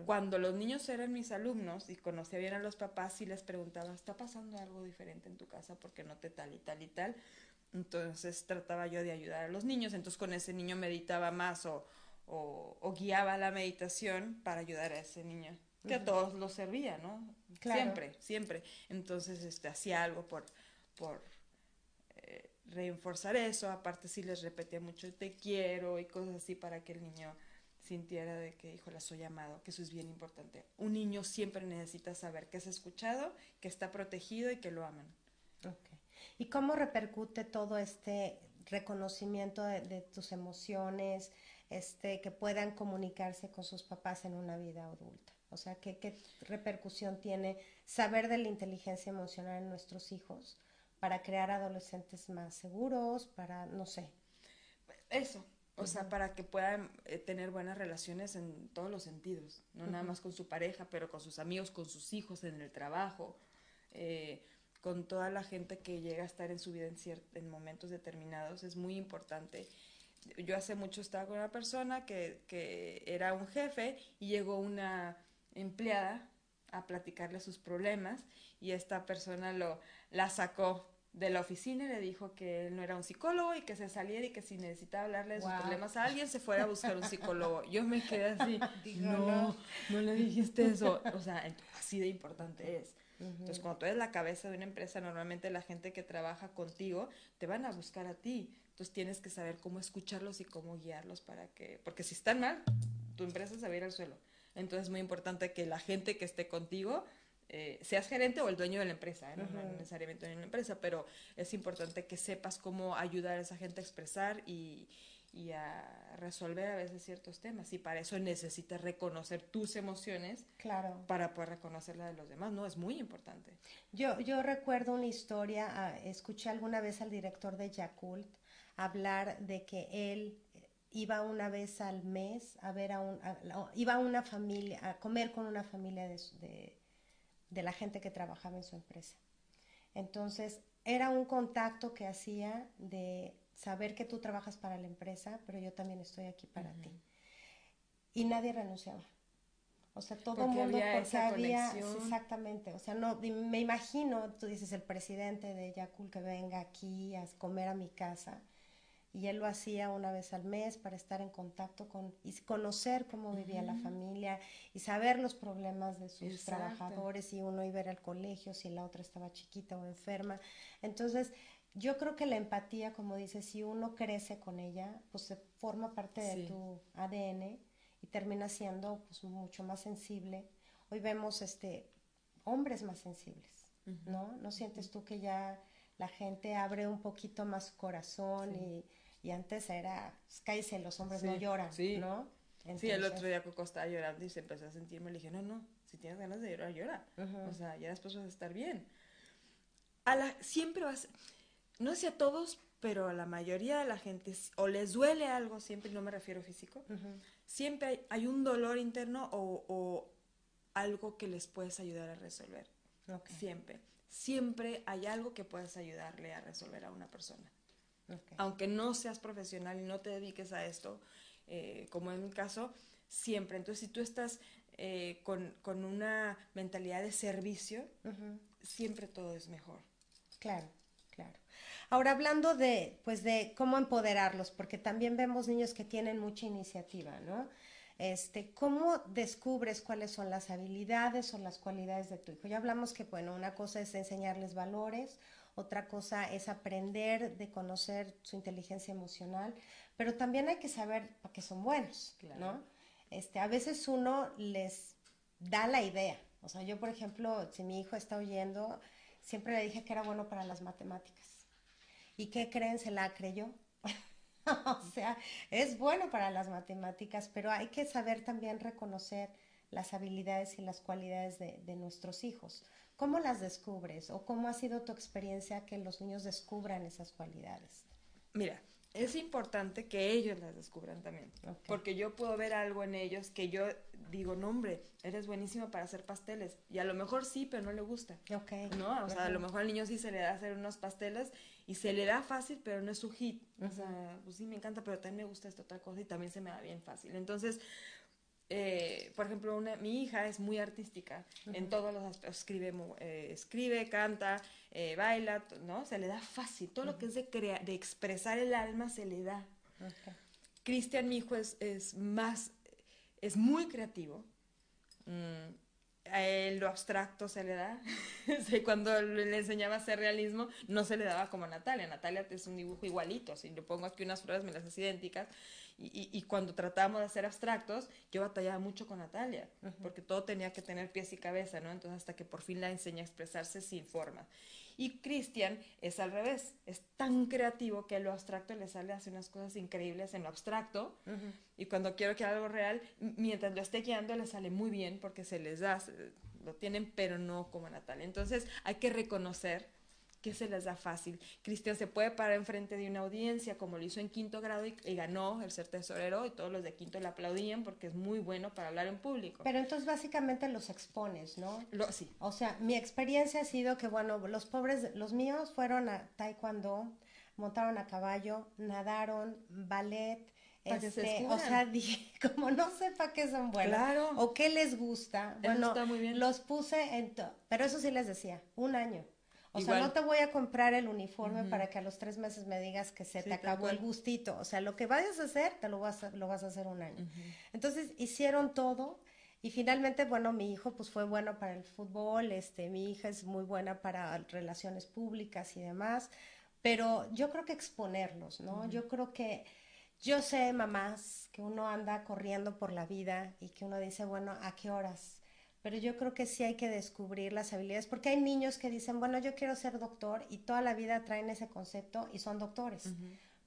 Cuando los niños eran mis alumnos y conocía bien a los papás, sí les preguntaba, ¿está pasando algo diferente en tu casa? porque no te tal y tal y tal? Entonces trataba yo de ayudar a los niños, entonces con ese niño meditaba más o, o, guiaba la meditación para ayudar a ese niño, que a todos los servía, ¿no? Siempre, siempre. Entonces este, hacía algo por, por eh, reforzar eso, aparte sí les repetía mucho te quiero y cosas así para que el niño sintiera de que, la soy amado, que eso es bien importante. Un niño siempre necesita saber que es escuchado, que está protegido y que lo aman. Okay. ¿Y cómo repercute todo este reconocimiento de, tus emociones, este, que puedan comunicarse con sus papás en una vida adulta. O sea, ¿qué, ¿qué, repercusión tiene saber de la inteligencia emocional en nuestros hijos para crear adolescentes más seguros, para, no sé. Eso, o sea, para que puedan eh, tener buenas relaciones en todos los sentidos, no nada más con su pareja, pero con sus amigos, con sus hijos, en el trabajo, eh, con toda la gente que llega a estar en su vida en, en momentos determinados, es muy importante. Yo hace mucho estaba con una persona que, que era un jefe y llegó una empleada a platicarle sus problemas y esta persona lo la sacó de la oficina le dijo que él no era un psicólogo y que se saliera y que si necesitaba hablarle de sus problemas a alguien se fuera a buscar un psicólogo. Yo me quedé así, no, no, le dijiste eso. O sea, así de importante es. Entonces, cuando tú eres la cabeza de una empresa, normalmente la gente que trabaja contigo te van a buscar a ti. Entonces, tienes que saber cómo escucharlos y cómo guiarlos para que, porque si están mal, tu empresa se va a ir al suelo. Entonces, es muy importante que la gente que esté contigo eh, seas gerente o el dueño de la empresa, ¿eh? no, necesariamente en la empresa, pero es importante que sepas cómo ayudar a esa gente a expresar y, y a resolver a veces ciertos temas. Y para eso necesitas reconocer tus emociones claro. para poder reconocer la de los demás, ¿no? Es muy importante. Yo, yo recuerdo una historia, ah, escuché alguna vez al director de Yakult hablar de que él iba una vez al mes a ver a un, iba a una familia, a comer con una familia de de la gente que trabajaba en su empresa. Entonces, era un contacto que hacía de saber que tú trabajas para la empresa, pero yo también estoy aquí para ti. Y nadie renunciaba. O sea, todo el mundo porque había exactamente, o sea, no me imagino, tú dices el presidente de Yakul que venga aquí a comer a mi casa y él lo hacía una vez al mes para estar en contacto con y conocer cómo vivía la familia y saber los problemas de sus trabajadores y uno iba al colegio si la otra estaba chiquita o enferma. Entonces, yo creo que la empatía, como dices, si uno crece con ella, pues se forma parte de tu ADN y termina siendo pues mucho más sensible. Hoy vemos este hombres más sensibles, ¿no? ¿No sientes tú que ya la gente abre un poquito más corazón y y antes era, pues, cállese, los hombres no lloran, ¿no? sí, el otro día Coco estaba llorando y se empezó a sentirme. Le dije, no, no, si tienes ganas de llorar, llora. O sea, ya después vas a estar bien. A la, siempre vas, no sé a todos, pero a la mayoría de la gente, o les duele algo, siempre, no me refiero físico, siempre hay, un dolor interno o, algo que les puedes ayudar a resolver. Siempre. Siempre hay algo que puedes ayudarle a resolver a una persona. Aunque no seas profesional y no te dediques a esto, eh, como en mi caso, siempre. Entonces, si tú estás eh, con, con, una mentalidad de servicio, siempre todo es mejor. Claro, claro. Ahora hablando de, pues de cómo empoderarlos, porque también vemos niños que tienen mucha iniciativa, ¿no? Este, ¿Cómo descubres cuáles son las habilidades o las cualidades de tu hijo? Ya hablamos que, bueno, una cosa es enseñarles valores, otra cosa es aprender de conocer su inteligencia emocional, pero también hay que saber para qué son buenos, ¿no? Este, a veces uno les da la idea. O sea, yo, por ejemplo, si mi hijo está oyendo, siempre le dije que era bueno para las matemáticas. ¿Y qué creen? Se la creyó. o sea, es bueno para las matemáticas, pero hay que saber también reconocer las habilidades y las cualidades de, nuestros hijos. ¿Cómo las descubres o cómo ha sido tu experiencia que los niños descubran esas cualidades? Mira, es importante que ellos las descubran también, porque yo puedo ver algo en ellos que yo digo, no hombre, eres buenísimo para hacer pasteles, y a lo mejor sí, pero no le gusta, okay. ¿no? O sea, a lo mejor al niño sí se le da hacer unos pasteles y se le da fácil, pero no es su hit, o sea, pues sí me encanta, pero también me gusta esta otra cosa y también se me da bien fácil, entonces eh, por ejemplo, una, mi hija es muy artística en todos los aspectos, escribe, eh, escribe canta, eh, baila, ¿no? Se le da fácil, todo lo que es de, de expresar el alma se le da. Cristian, mi hijo, es, es, más, es muy creativo. Mm, a él lo abstracto se le da. Cuando le enseñaba a hacer realismo, no se le daba como a Natalia. Natalia es un dibujo igualito. Si le pongo aquí unas flores, me las hace idénticas. Y, y, cuando tratábamos de hacer abstractos, yo batallaba mucho con Natalia, porque todo tenía que tener pies y cabeza, ¿no? Entonces, hasta que por fin la enseñé a expresarse sin forma. Y Cristian es al revés, es tan creativo que lo abstracto le sale, hace unas cosas increíbles en lo abstracto. Y cuando quiero que algo real, mientras lo esté guiando, le sale muy bien porque se les da, lo tienen, pero no como Natalia. Entonces hay que reconocer que se les da fácil. Cristian se puede parar enfrente de una audiencia, como lo hizo en quinto grado y, ganó el ser tesorero, y todos los de quinto le aplaudían porque es muy bueno para hablar en público. Pero entonces básicamente los expones, ¿no? Lo, sí. O sea, mi experiencia ha sido que, bueno, los pobres, los míos fueron a taekwondo, montaron a caballo, nadaron, ballet, este, o sea, dije, como no sepa qué son buenos claro. o qué les gusta, bueno, los puse en, pero eso sí les decía, un año. O sea, no te voy a comprar el uniforme para que a los tres meses me digas que se te acabó el gustito. O sea, lo que vayas a hacer, te lo vas a, lo vas a hacer un año. Entonces, hicieron todo. Y finalmente, bueno, mi hijo pues fue bueno para el fútbol, este, mi hija es muy buena para relaciones públicas y demás, pero yo creo que exponerlos, ¿no? Yo creo que, yo sé, mamás, que uno anda corriendo por la vida y que uno dice, bueno, ¿a qué horas? Pero yo creo que sí hay que descubrir las habilidades, porque hay niños que dicen, bueno, yo quiero ser doctor y toda la vida traen ese concepto y son doctores,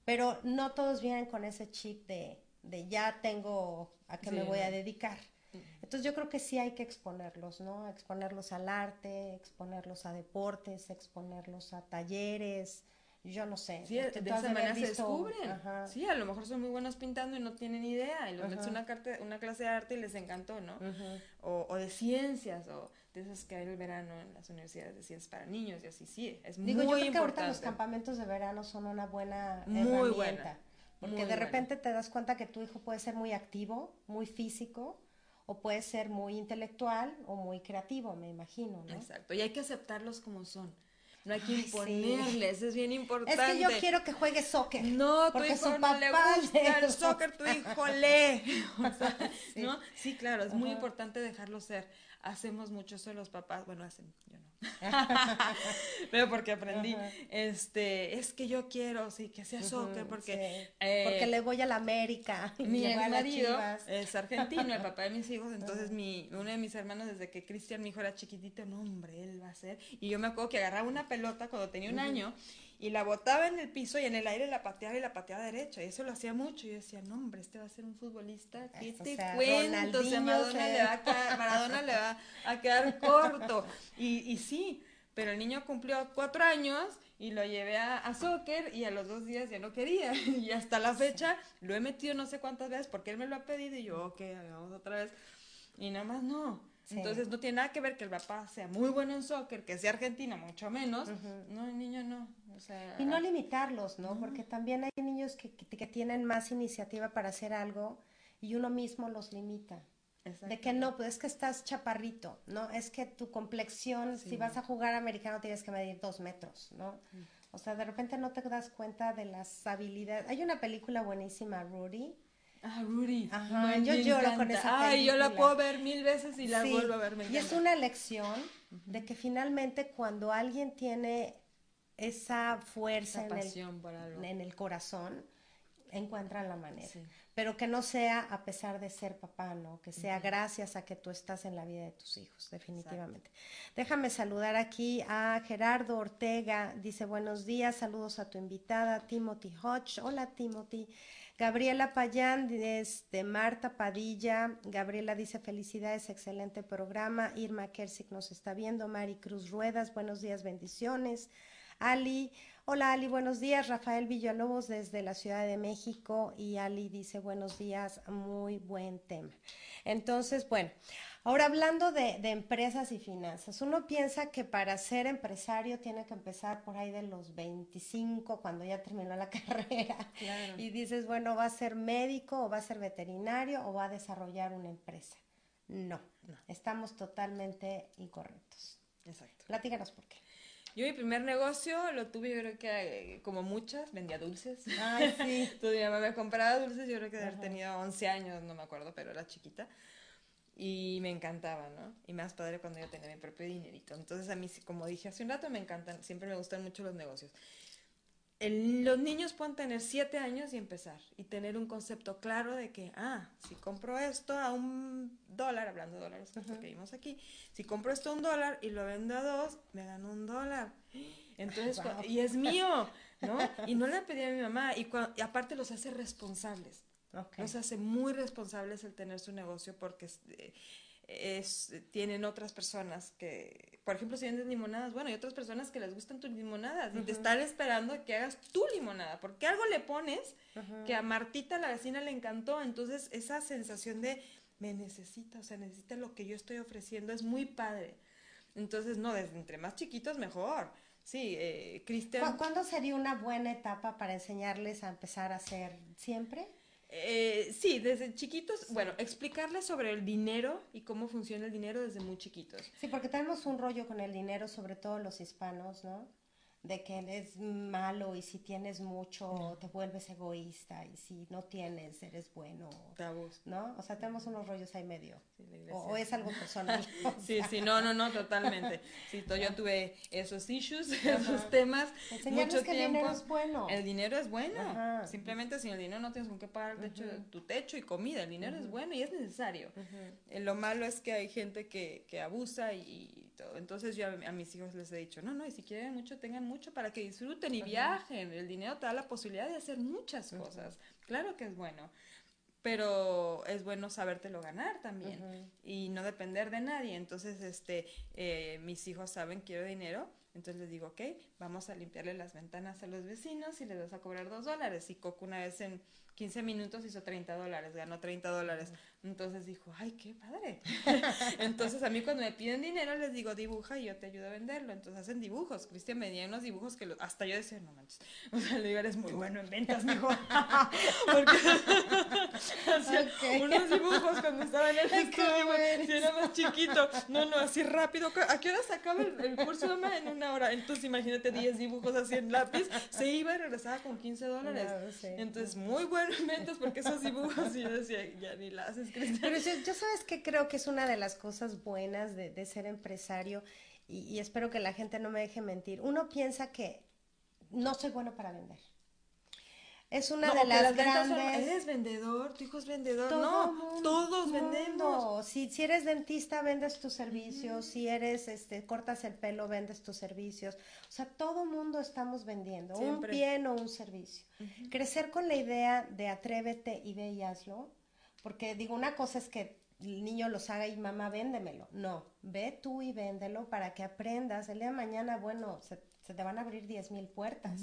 pero no todos vienen con ese chip de, de ya tengo a qué me voy a dedicar. Entonces yo creo que sí hay que exponerlos, ¿no? Exponerlos al arte, exponerlos a deportes, exponerlos a talleres, yo no sé. Sí, de esa manera se descubren. Sí, a lo mejor son muy buenos pintando y no tienen idea. Y los metes una, una clase de arte y les encantó, ¿no? o, o, de ciencias, o de esas que hay el verano en las universidades de ciencias para niños y así. Sí, es Digo, muy yo creo que ahorita los campamentos de verano son una buena muy Buena. Porque de repente te das cuenta que tu hijo puede ser muy activo, muy físico, o puede ser muy intelectual o muy creativo, me imagino, ¿no? Exacto, y hay que aceptarlos como son. No hay que imponerles, es bien importante. Es que yo quiero que juegue soccer. No, tu hijo no le gusta el soccer, tu hijo lee. ¿no? Sí, claro, es muy importante dejarlo ser. Hacemos mucho eso los papás, bueno, hacen, yo no. Pero porque aprendí, este, es que yo quiero, sí, que sea soccer, porque... Eh, porque le voy a la América. Mi marido es argentino, el papá de mis hijos, entonces mi, uno de mis hermanos, desde que Cristian, mi hijo, era chiquitito, no, hombre, él va a ser. Y yo me acuerdo que agarraba una pelota cuando tenía un año y la botaba en el piso y en el aire la pateaba y la pateaba derecha. Y eso lo hacía mucho. Y yo decía, no, hombre, este va a ser un futbolista. ¿Qué te cuento? O Maradona, le va a quedar, Maradona le va a quedar corto. Y, y sí, pero el niño cumplió cuatro años y lo llevé a, a, soccer y a los dos días ya no quería. Y hasta la fecha lo he metido no sé cuántas veces porque él me lo ha pedido y yo, ok, vamos otra vez. Y nada más no. Entonces no tiene nada que ver que el papá sea muy bueno en soccer, que sea argentina, mucho menos. No, el niño no. y no limitarlos, ¿no? Porque también hay niños que, que, tienen más iniciativa para hacer algo y uno mismo los limita. De que no, pues es que estás chaparrito, ¿no? Es que tu complexión, si vas a jugar americano tienes que medir dos metros, ¿no? O sea, de repente no te das cuenta de las habilidades. Hay una película buenísima, Rudy, Ah, Rudy. Ajá, yo lloro con esa película. Ay, yo la puedo ver mil veces y la vuelvo a ver. y es una lección de que finalmente cuando alguien tiene esa fuerza en, el, en el corazón, encuentran la manera. Pero que no sea a pesar de ser papá, ¿no? Que sea gracias a que tú estás en la vida de tus hijos, definitivamente. Déjame saludar aquí a Gerardo Ortega. Dice buenos días, saludos a tu invitada, Timothy Hodge. Hola, Timothy. Gabriela Payán, desde Marta Padilla. Gabriela dice felicidades, excelente programa. Irma Kersik nos está viendo. Mari Cruz Ruedas, buenos días, bendiciones. Ali, hola Ali, buenos días. Rafael Villalobos desde la Ciudad de México y Ali dice buenos días, muy buen tema. Entonces, bueno, Ahora, hablando de, empresas y finanzas, uno piensa que para ser empresario tiene que empezar por ahí de los 25, cuando ya terminó la carrera. Y dices, bueno, ¿va a ser médico o va a ser veterinario o va a desarrollar una empresa? No, no. estamos totalmente incorrectos. Exacto. Platícanos por qué. Yo mi primer negocio lo tuve, yo creo que eh, como muchas, vendía dulces. Ay, sí. tu mamá me compraba dulces, yo creo que haber tenido 11 años, no me acuerdo, pero era chiquita. Y me encantaba, ¿no? Y más padre cuando yo tenía mi propio dinerito. Entonces a mí, como dije hace un rato, me encantan, siempre me gustan mucho los negocios. Los niños pueden tener siete años y empezar y tener un concepto claro de que, ah, si compro esto a un dólar, hablando de dólares que vimos aquí, si compro esto a un dólar y lo vendo a dos, me gano un dólar. Entonces, y es mío, ¿no? Y no le pedí a mi mamá y, aparte los hace responsables. Los hace muy responsables el tener su negocio porque eh, es, tienen otras personas que, por ejemplo, si vendes limonadas, bueno, hay otras personas que les gustan tus limonadas y te están esperando que hagas tu limonada, porque algo le pones que a Martita, la vecina, le encantó, entonces esa sensación de me necesita, o sea, necesita lo que yo estoy ofreciendo, es muy padre. Entonces, no, desde entre más chiquitos mejor. Sí, eh, Cristian. ¿Cuándo sería una buena etapa para enseñarles a empezar a hacer siempre? Eh, sí, desde chiquitos, bueno, explicarles sobre el dinero y cómo funciona el dinero desde muy chiquitos. Sí, porque tenemos un rollo con el dinero, sobre todo los hispanos, ¿no? De que eres malo y si tienes mucho te vuelves egoísta y si no tienes eres bueno. ¿No? O sea, tenemos unos rollos ahí medio. o, es algo personal. sí, sí, no, no, no, totalmente. Sí, yo tuve esos issues, esos temas. mucho que tiempo. el dinero es bueno. El dinero es bueno. Simplemente sin el dinero no tienes con qué pagar el techo, tu techo y comida. El dinero es bueno y es necesario. Eh, lo malo es que hay gente que, que abusa y entonces yo a, mis hijos les he dicho, no, no, y si quieren mucho, tengan mucho para que disfruten y viajen. El dinero te da la posibilidad de hacer muchas cosas. Claro que es bueno, pero es bueno sabértelo ganar también y no depender de nadie. Entonces, este, eh, mis hijos saben quiero dinero, entonces les digo, ok, vamos a limpiarle las ventanas a los vecinos y les vas a cobrar dos dólares. Y Coco una vez en 15 minutos hizo 30 dólares, ganó 30 dólares. Entonces dijo, ay, qué padre. Entonces a mí cuando me piden dinero les digo, dibuja y yo te ayudo a venderlo. Entonces hacen dibujos. Cristian me dio unos dibujos que hasta yo decía, no manches. O sea, le digo, eres muy bueno en ventas, mejor. Porque hacía unos dibujos cuando estaba en el estudio. Si era más chiquito. No, no, así rápido. ¿A qué hora se acaba el, curso? En una hora. Entonces imagínate 10 dibujos así en lápiz. Se iba y regresaba con 15 dólares. Entonces, muy bueno porque esos dibujos. Y yo decía, ya ni la haces pero yo, sabes que creo que es una de las cosas buenas de, ser empresario y, espero que la gente no me deje mentir. Uno piensa que no soy bueno para vender. Es una de las, grandes. eres vendedor, tu hijo es vendedor. no, todos vendemos. Si, si eres dentista, vendes tus servicios. Si eres, este, cortas el pelo, vendes tus servicios. O sea, todo mundo estamos vendiendo, un bien o un servicio. Crecer con la idea de atrévete y ve y hazlo porque digo, una cosa es que el niño los haga y mamá, véndemelo. No, ve tú y véndelo para que aprendas. El día de mañana, bueno, se, te van a abrir diez mil puertas.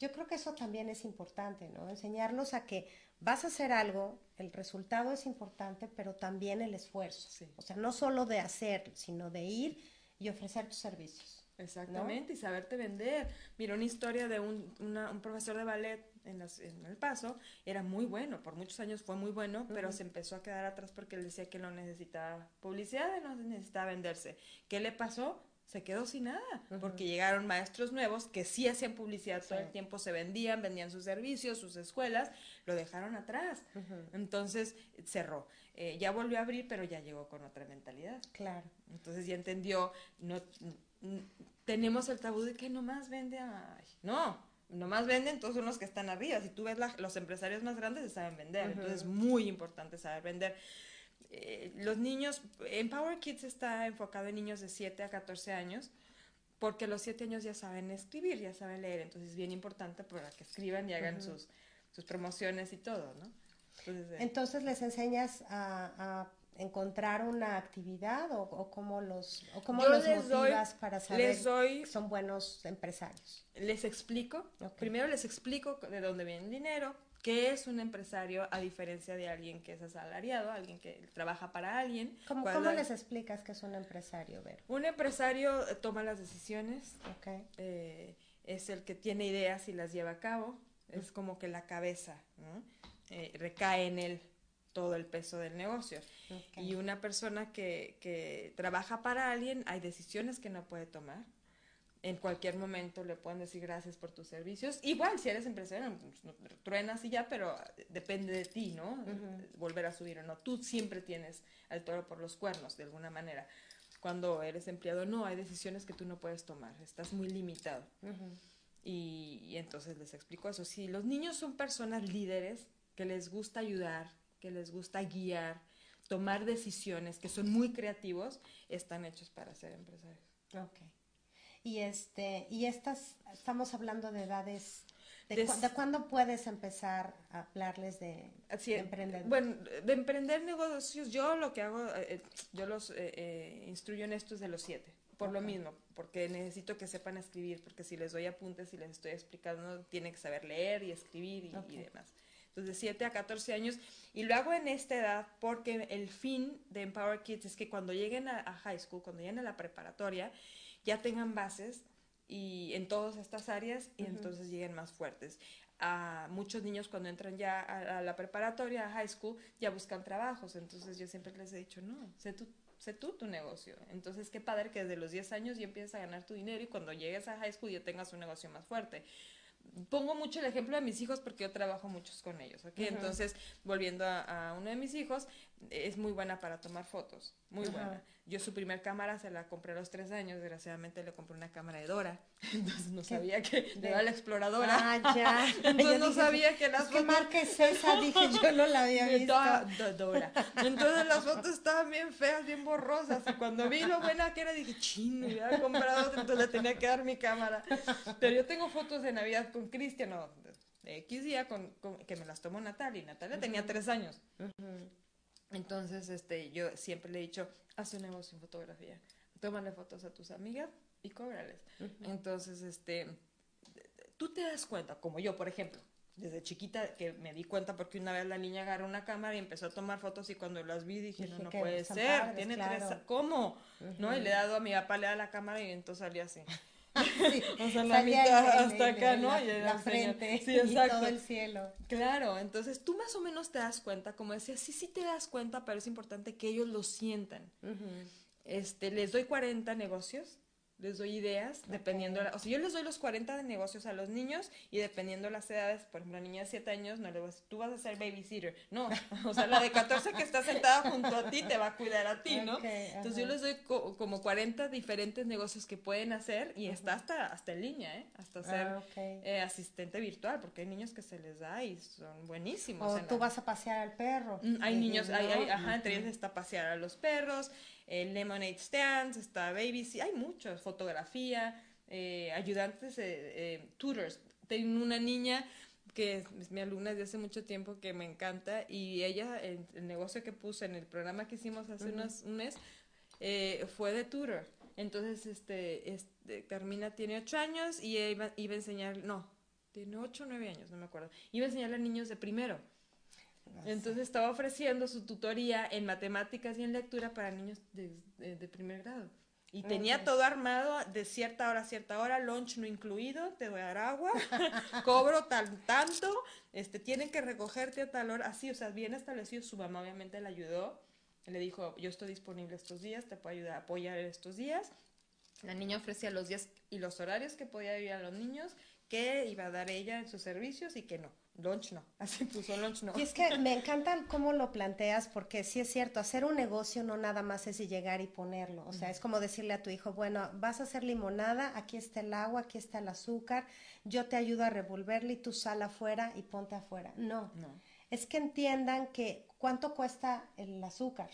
Yo creo que eso también es importante, ¿no? Enseñarlos a que vas a hacer algo, el resultado es importante, pero también el esfuerzo. O sea, no solo de hacer, sino de ir y ofrecer tus servicios. Exactamente, y saberte vender. Mira, una historia de un, un profesor de ballet en, El Paso, era muy bueno, por muchos años fue muy bueno, pero se empezó a quedar atrás porque él decía que no necesitaba publicidad, no necesitaba venderse. ¿Qué le pasó? Se quedó sin nada, porque llegaron maestros nuevos que sí hacían publicidad todo el tiempo, se vendían, vendían sus servicios, sus escuelas, lo dejaron atrás. Entonces cerró. Eh, ya volvió a abrir, pero ya llegó con otra mentalidad. Claro. Entonces ya entendió, no, tenemos el tabú de que nomás vende, ay, no, nomás venden, todos son los que están arriba. Si tú ves los empresarios más grandes, se saben vender. Entonces es muy importante saber vender. Eh, los niños, Empower Kids está enfocado en niños de 7 a 14 años, porque los 7 años ya saben escribir, ya saben leer. Entonces es bien importante para que escriban y hagan sus, sus promociones y todo, ¿no? Entonces, eh, les enseñas a encontrar una actividad o, cómo los o cómo los motivas para saber que son buenos empresarios? Les explico. Primero les explico de dónde viene el dinero, qué es un empresario a diferencia de alguien que es asalariado, alguien que trabaja para alguien. ¿Cómo, les explicas que es un empresario, Ver? Un empresario eh, toma las decisiones, eh, es el que tiene ideas y las lleva a cabo, es como que la cabeza eh, recae en él todo el peso del negocio. Y una persona que, que, trabaja para alguien, hay decisiones que no puede tomar. En cualquier momento le pueden decir gracias por tus servicios. Igual, si eres empresario, pues, truenas y ya, pero depende de ti, ¿no? Volver a subir o no. Tú siempre tienes al toro por los cuernos, de alguna manera. Cuando eres empleado, no, hay decisiones que tú no puedes tomar. Estás muy limitado. Y, entonces les explico eso. Si los niños son personas líderes, que les gusta ayudar, que les gusta guiar, tomar decisiones, que son muy creativos, están hechos para ser empresarios. Ok. Y este, y estas, estamos hablando de edades ¿De, cuándo puedes empezar a hablarles de, emprender? Bueno, de emprender negocios, yo lo que hago, eh, eh, yo los eh, instruyo en esto es de los siete, por lo mismo, porque necesito que sepan escribir, porque si les doy apuntes y les estoy explicando, tienen que saber leer y escribir y, demás. Entonces, de 7 a 14 años. Y lo hago en esta edad porque el fin de Empower Kids es que cuando lleguen a, a high school, cuando lleguen a la preparatoria, ya tengan bases y en todas estas áreas y entonces lleguen más fuertes. A muchos niños cuando entran ya a, la preparatoria, a high school, ya buscan trabajos, entonces yo siempre les he dicho, no, sé tú, sé tú tu negocio. Entonces qué padre que desde los 10 años ya empieces a ganar tu dinero y cuando llegues a high school ya tengas un negocio más fuerte pongo mucho el ejemplo de mis hijos porque yo trabajo muchos con ellos, ¿ok? Entonces, volviendo a, a, uno de mis hijos, es muy buena para tomar fotos, muy buena. Yo su primer cámara se la compré a los tres años, desgraciadamente le compré una cámara de Dora, entonces no sabía que era la exploradora. Ah, ya. entonces no sabía que las ¿Qué marca es esa? Dije, yo no la había visto. Dora. Entonces las fotos estaban bien feas, bien borrosas, y cuando vi lo buena que era, dije, chino, había comprado entonces le tenía que dar mi cámara. Pero yo tengo fotos de Navidad con Cristian, no, de X día, con, que me las tomó Natalia, y Natalia tenía tres años. Entonces, este, yo siempre le he dicho, haz un negocio en fotografía, tómale fotos a tus amigas y cóbrales. Entonces, este, tú te das cuenta, como yo, por ejemplo, desde chiquita que me di cuenta porque una vez la niña agarró una cámara y empezó a tomar fotos y cuando las vi dije, no, no puede ser, tiene tres, ¿cómo? ¿No? Y le he dado a mi papá, le da la cámara y entonces salía así. Sí, o sea, la mitad hasta acá, ¿no? y la frente y todo el cielo. Claro, entonces tú más o menos te das cuenta, como decía, sí, sí te das cuenta, pero es importante que ellos lo sientan. este, les doy 40 negocios les doy ideas, dependiendo, o sea, yo les doy los 40 de negocios a los niños y dependiendo las edades, por ejemplo, la niña de 7 años, no le voy a decir, tú vas a ser babysitter, no, o sea, la de 14 que está sentada junto a ti te va a cuidar a ti, ¿no? Entonces yo les doy como 40 diferentes negocios que pueden hacer y está hasta, hasta en línea, ¿eh? Hasta ser ah, eh, asistente virtual, porque hay niños que se les da y son buenísimos. O tú vas a pasear al perro. Mm, hay niños, hay, ajá, entre ellos está pasear a los perros, el Lemonade Stands, está Baby, sí, hay muchos, fotografía, eh, ayudantes, eh, eh, tutors. Tengo una niña que es mi alumna desde hace mucho tiempo que me encanta y ella, el, negocio que puse en el programa que hicimos hace unos, un mes, fue de tutor. Entonces, este, este, Carmina tiene ocho años y iba, iba a enseñar, no, tiene ocho o nueve años, no me acuerdo. Iba a enseñarle a niños de primero. Entonces estaba ofreciendo su tutoría en matemáticas y en lectura para niños de, primer grado. Y tenía todo armado de cierta hora a cierta hora, lunch no incluido, te voy a dar agua, cobro tal tanto, este, tienen que recogerte a tal hora, así, o sea, bien establecido. Su mamá obviamente le ayudó, le dijo, yo estoy disponible estos días, te puedo ayudar a apoyar estos días. La niña ofrecía los días y los horarios que podía ir a los niños, que iba a dar ella en sus servicios y que no. Lunch no, así puso lunch no. Y es que me encanta cómo lo planteas, porque sí es cierto, hacer un negocio no nada más es llegar y ponerlo. O sea, es como decirle a tu hijo, bueno, vas a hacer limonada, aquí está el agua, aquí está el azúcar, yo te ayudo a revolverle y tú sal afuera y ponte afuera. No, no. es que entiendan que cuánto cuesta el azúcar,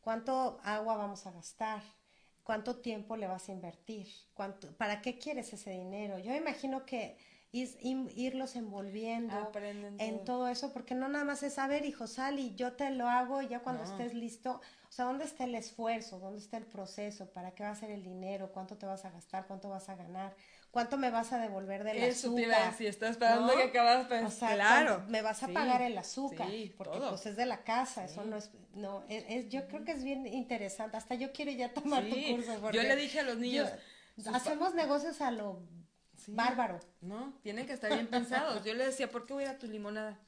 cuánto agua vamos a gastar, cuánto tiempo le vas a invertir, cuánto, para qué quieres ese dinero. Yo imagino que irlos envolviendo en todo eso, porque no nada más es, saber hijo, sal y yo te lo hago y ya cuando estés listo, o sea, ¿dónde está el esfuerzo? ¿Dónde está el proceso? ¿Para qué va a ser el dinero? ¿Cuánto te vas a gastar? ¿Cuánto vas a ganar? ¿Cuánto me vas a devolver del Eso azúcar? Te iba a decir, estás esperando que acabas de claro. Me vas a pagar el azúcar, porque pues es de la casa, eso no es, no, es, yo creo que es bien interesante, hasta yo quiero ya tomar tu curso. Yo le dije a los niños, hacemos negocios a lo Bárbaro. No, tienen que estar bien pensados. Yo le decía, ¿por qué voy a tu limonada?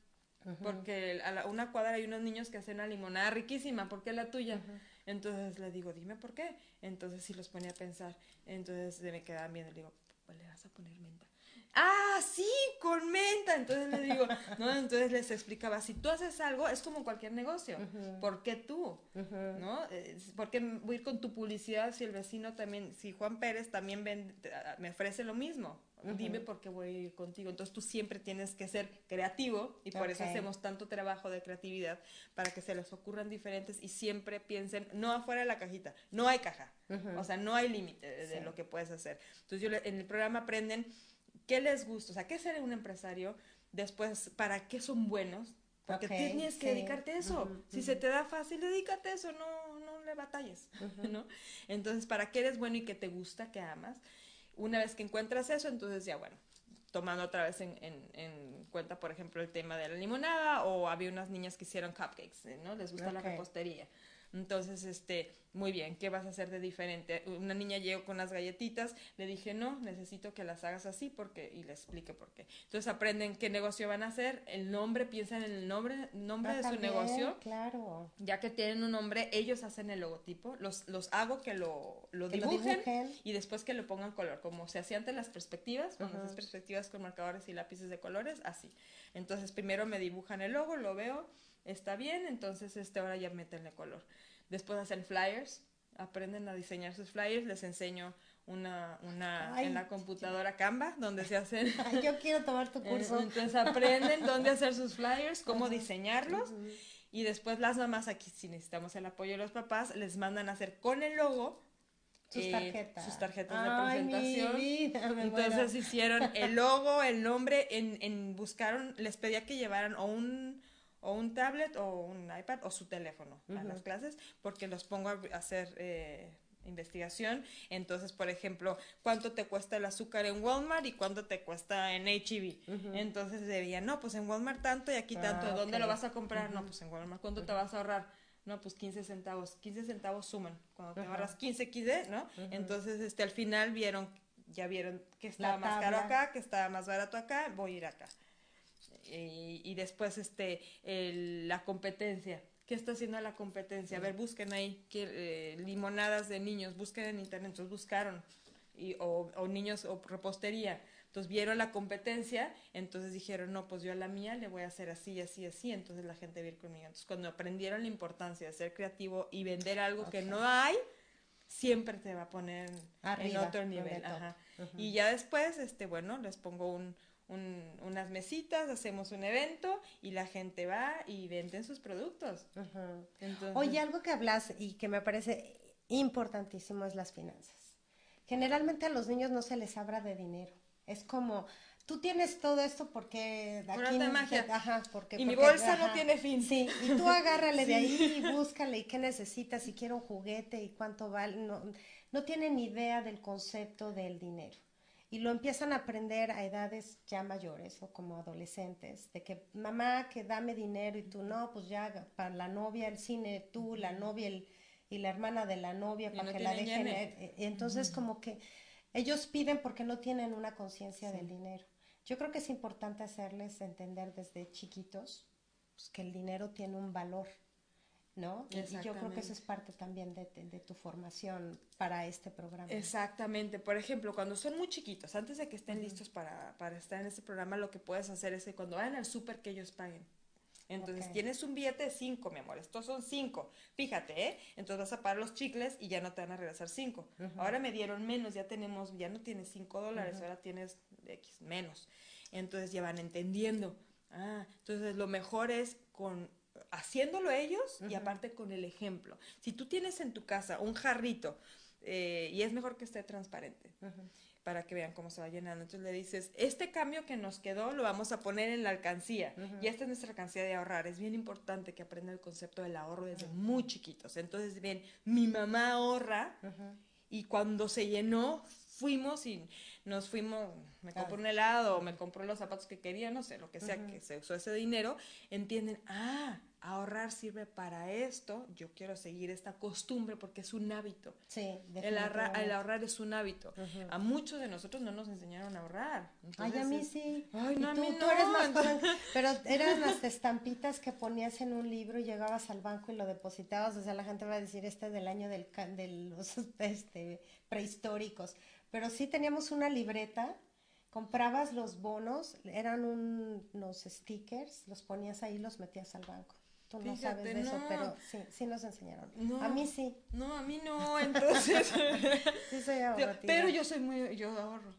Porque a una cuadra hay unos niños que hacen una limonada riquísima, ¿por qué la tuya? Entonces le digo, dime por qué. Entonces sí los ponía a pensar. Entonces se me quedaban bien, le digo, pues le vas a poner menta. Ah, sí, con menta. Entonces le digo, ¿no? Entonces les explicaba, si tú haces algo, es como cualquier negocio. ¿Por qué tú? ¿No? ¿Por qué voy a ir con tu publicidad si el vecino también, si Juan Pérez también me ofrece lo mismo? Dime por qué voy a ir contigo. Entonces tú siempre tienes que ser creativo y por eso hacemos tanto trabajo de creatividad para que se les ocurran diferentes y siempre piensen, no afuera de la cajita, no hay caja. O sea, no hay límite de, lo que puedes hacer. Entonces yo en el programa aprenden qué les gusta, o sea, qué ser un empresario, después para qué son buenos, porque tienes que dedicarte a eso. Si se te da fácil, dedícate a eso, no, no le batalles, ¿no? Entonces, ¿para qué eres bueno y qué te gusta, qué amas? Una vez que encuentras eso, entonces ya, bueno, tomando otra vez en, en, cuenta, por ejemplo, el tema de la limonada, o había unas niñas que hicieron cupcakes, ¿no? Les gusta la repostería. Entonces, este, muy bien, ¿qué vas a hacer de diferente? Una niña llegó con unas galletitas, le dije, no, necesito que las hagas así porque, y le explique por qué. Entonces aprenden qué negocio van a hacer, el nombre, piensan en el nombre, nombre ah, de su negocio. Claro. Ya que tienen un nombre, ellos hacen el logotipo, los, los hago que lo, lo, dibujen, y después que le pongan color, como se hacía antes las perspectivas, con las perspectivas con marcadores y lápices de colores, así. Entonces primero me dibujan el logo, lo veo, está bien, entonces este ahora ya métenle color. Después hacen flyers, aprenden a diseñar sus flyers, les enseño una, una en la computadora Canva, donde se hacen... yo quiero tomar tu curso. Entonces aprenden dónde hacer sus flyers, cómo diseñarlos. Y después las mamás, aquí si necesitamos el apoyo de los papás, les mandan a hacer con el logo sus eh, tarjetas. sus tarjetas de presentación. Entonces hicieron el logo, el nombre, en, en buscaron, les pedía que llevaran o un o un tablet o un iPad o su teléfono a las clases porque los pongo a hacer eh, investigación. Entonces, por ejemplo, ¿cuánto te cuesta el azúcar en Walmart y cuánto te cuesta en HEB? Entonces debían, no, pues en Walmart tanto y aquí tanto. Ah, ¿Dónde lo vas a comprar? No, pues en Walmart. ¿Cuánto te vas a ahorrar? No, pues 15 centavos. 15 centavos suman. Cuando te ahorras 15 15, ¿no? Entonces, este, al final vieron, ya vieron que estaba más caro acá, que estaba más barato acá, voy a ir acá. Eh, y después este la competencia. ¿Qué está haciendo la competencia? A ver, busquen ahí que, eh, limonadas de niños, busquen en internet, entonces buscaron, y, o, niños o repostería. Entonces vieron la competencia, entonces dijeron, no, pues yo a la mía le voy a hacer así, así, así, entonces la gente va a ir conmigo. Entonces cuando aprendieron la importancia de ser creativo y vender algo que no hay, siempre te va a poner en otro nivel. Y ya después, este, bueno, les pongo un, unas mesitas, hacemos un evento y la gente va y venden sus productos. Oye, algo que hablas y que me parece importantísimo es las finanzas. Generalmente a los niños no se les habla de dinero. Es como, tú tienes todo esto porque aquí de magia. ajá, porque, y mi bolsa no tiene fin. Sí, y tú agárrale de ahí y búscale y qué necesitas, si quiero un juguete y cuánto vale. No, no tienen idea del concepto del dinero y lo empiezan a aprender a edades ya mayores o como adolescentes, de que mamá, que dame dinero y tú no, pues ya para la novia el cine, tú, la novia y la hermana de la novia para que la dejen. Eh, eh, entonces como que ellos piden porque no tienen una conciencia del dinero. Yo creo que es importante hacerles entender desde chiquitos pues, que el dinero tiene un valor ¿no? Y, yo creo que eso es parte también de, tu formación para este programa. Exactamente. Por ejemplo, cuando son muy chiquitos, antes de que estén listos para, para, estar en este programa, lo que puedes hacer es que cuando vayan al súper que ellos paguen. Entonces tienes un billete de cinco, mi amor. Estos son cinco. Fíjate, ¿eh? Entonces vas a pagar los chicles y ya no te van a regresar cinco. Ahora me dieron menos, ya tenemos, ya no tienes cinco dólares, ahora tienes X menos. Entonces ya van entendiendo. Ah, entonces lo mejor es con haciéndolo ellos y aparte con el ejemplo. Si tú tienes en tu casa un jarrito eh, y es mejor que esté transparente. para que vean cómo se va llenando. Entonces le dices, este cambio que nos quedó lo vamos a poner en la alcancía. Y esta es nuestra alcancía de ahorrar. Es bien importante que aprendan el concepto del ahorro desde muy chiquitos. Entonces, bien, mi mamá ahorra y cuando se llenó, fuimos y nos fuimos, me compró un helado, me compró los zapatos que quería, no sé, lo que sea, que se usó ese dinero, entienden, ah, ahorrar sirve para esto, yo quiero seguir esta costumbre porque es un hábito. Sí, el, el ahorrar es un hábito. A muchos de nosotros no nos enseñaron a ahorrar. Ay, a mí sí. Ay, no, tú, a mí no. eres más joven, pero eran las estampitas que ponías en un libro y llegabas al banco y lo depositabas, o sea, la gente va a decir, este es del año del, de los este, prehistóricos, pero sí teníamos una libreta comprabas los bonos, eran unos stickers, los ponías ahí, los metías al banco. Tú no sabes de eso, pero sí, sí nos enseñaron. a mí sí. No, a mí no, entonces. sí soy Pero yo soy muy, yo ahorro,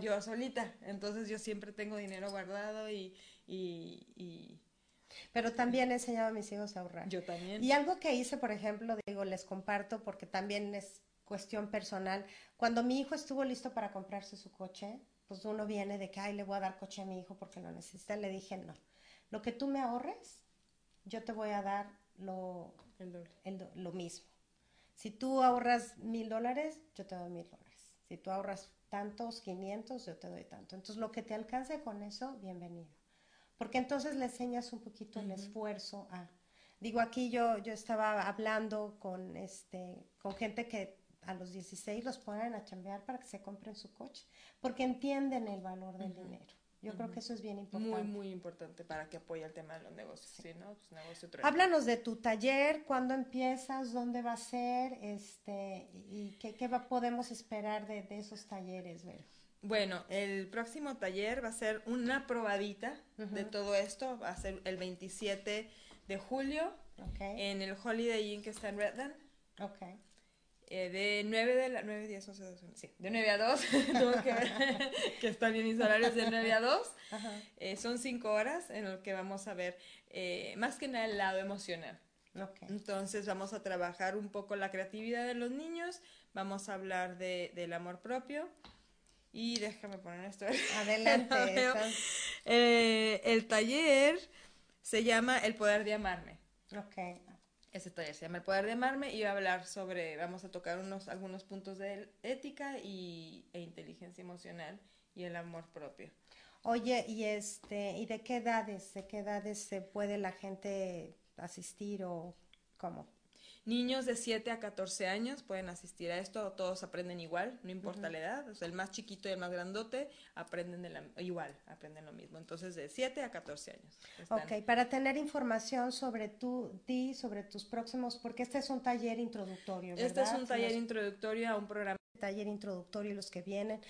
yo solita, entonces yo siempre tengo dinero guardado y, y, y... Pero también he enseñado a mis hijos a ahorrar. Yo también. Y algo que hice, por ejemplo, digo, les comparto porque también es cuestión personal. Cuando mi hijo estuvo listo para comprarse su coche, pues uno viene de que, ay, le voy a dar coche a mi hijo porque lo necesita. Le dije, no, lo que tú me ahorres, yo te voy a dar lo, lo mismo. Si tú ahorras mil dólares, yo te doy mil dólares. Si tú ahorras tantos, 500, yo te doy tanto. Entonces, lo que te alcance con eso, bienvenido. Porque entonces le enseñas un poquito el esfuerzo a... Digo, aquí yo, yo estaba hablando con, este, con gente que a los 16 los ponen a chambear para que se compren su coche, porque entienden el valor del dinero. Yo creo que eso es bien importante. Muy, muy importante para que apoye el tema de los negocios. Sí. ¿no? Pues negocio Háblanos de tu taller, cuándo empiezas, dónde va a ser, este, y qué, qué va, podemos esperar de, de esos talleres, Vero. Bueno, el próximo taller va a ser una probadita de todo esto. Va a ser el 27 de julio en el Holiday Inn que está en Redland. Okay. Eh, de 9 de la 9, 10, 11, 12, sí, de 9 a 2, tengo que ver que están bien mis horarios de 9 a 2. Eh, son 5 horas en lo que vamos a ver eh, más que nada el lado emocional. Okay. Entonces vamos a trabajar un poco la creatividad de los niños, vamos a hablar de, del amor propio y déjame poner esto. Adelante. el taller se llama El poder de amarme. Ok. Ese taller se llama El Poder de Amarme y va a hablar sobre, vamos a tocar unos, algunos puntos de ética y, e inteligencia emocional y el amor propio. Oye, y este, ¿y de qué edades, de qué edades se puede la gente asistir o cómo? Niños de 7 a 14 años pueden asistir a esto, todos aprenden igual, no importa la edad, o sea, el más chiquito y el más grandote aprenden de la, igual, aprenden lo mismo, entonces de 7 a 14 años. Ok, para tener información sobre tú, ti, sobre tus próximos, porque este es un taller introductorio, ¿verdad? Este es un taller introductorio a un programa. Taller introductorio, los que vienen,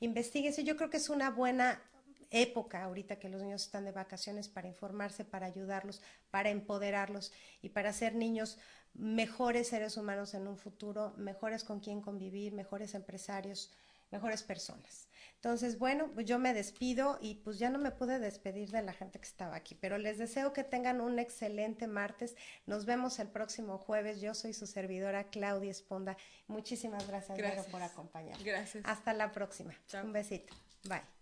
investiguese, yo creo que es una buena época ahorita que los niños están de vacaciones para informarse, para ayudarlos, para empoderarlos y para ser niños mejores seres humanos en un futuro, mejores con quien convivir, mejores empresarios, mejores personas. Entonces, bueno, pues yo me despido y pues ya no me pude despedir de la gente que estaba aquí, pero les deseo que tengan un excelente martes. Nos vemos el próximo jueves. Yo soy su servidora Claudia Esponda. Muchísimas gracias, por acompañarme. Gracias. Hasta la próxima. Un besito. Bye.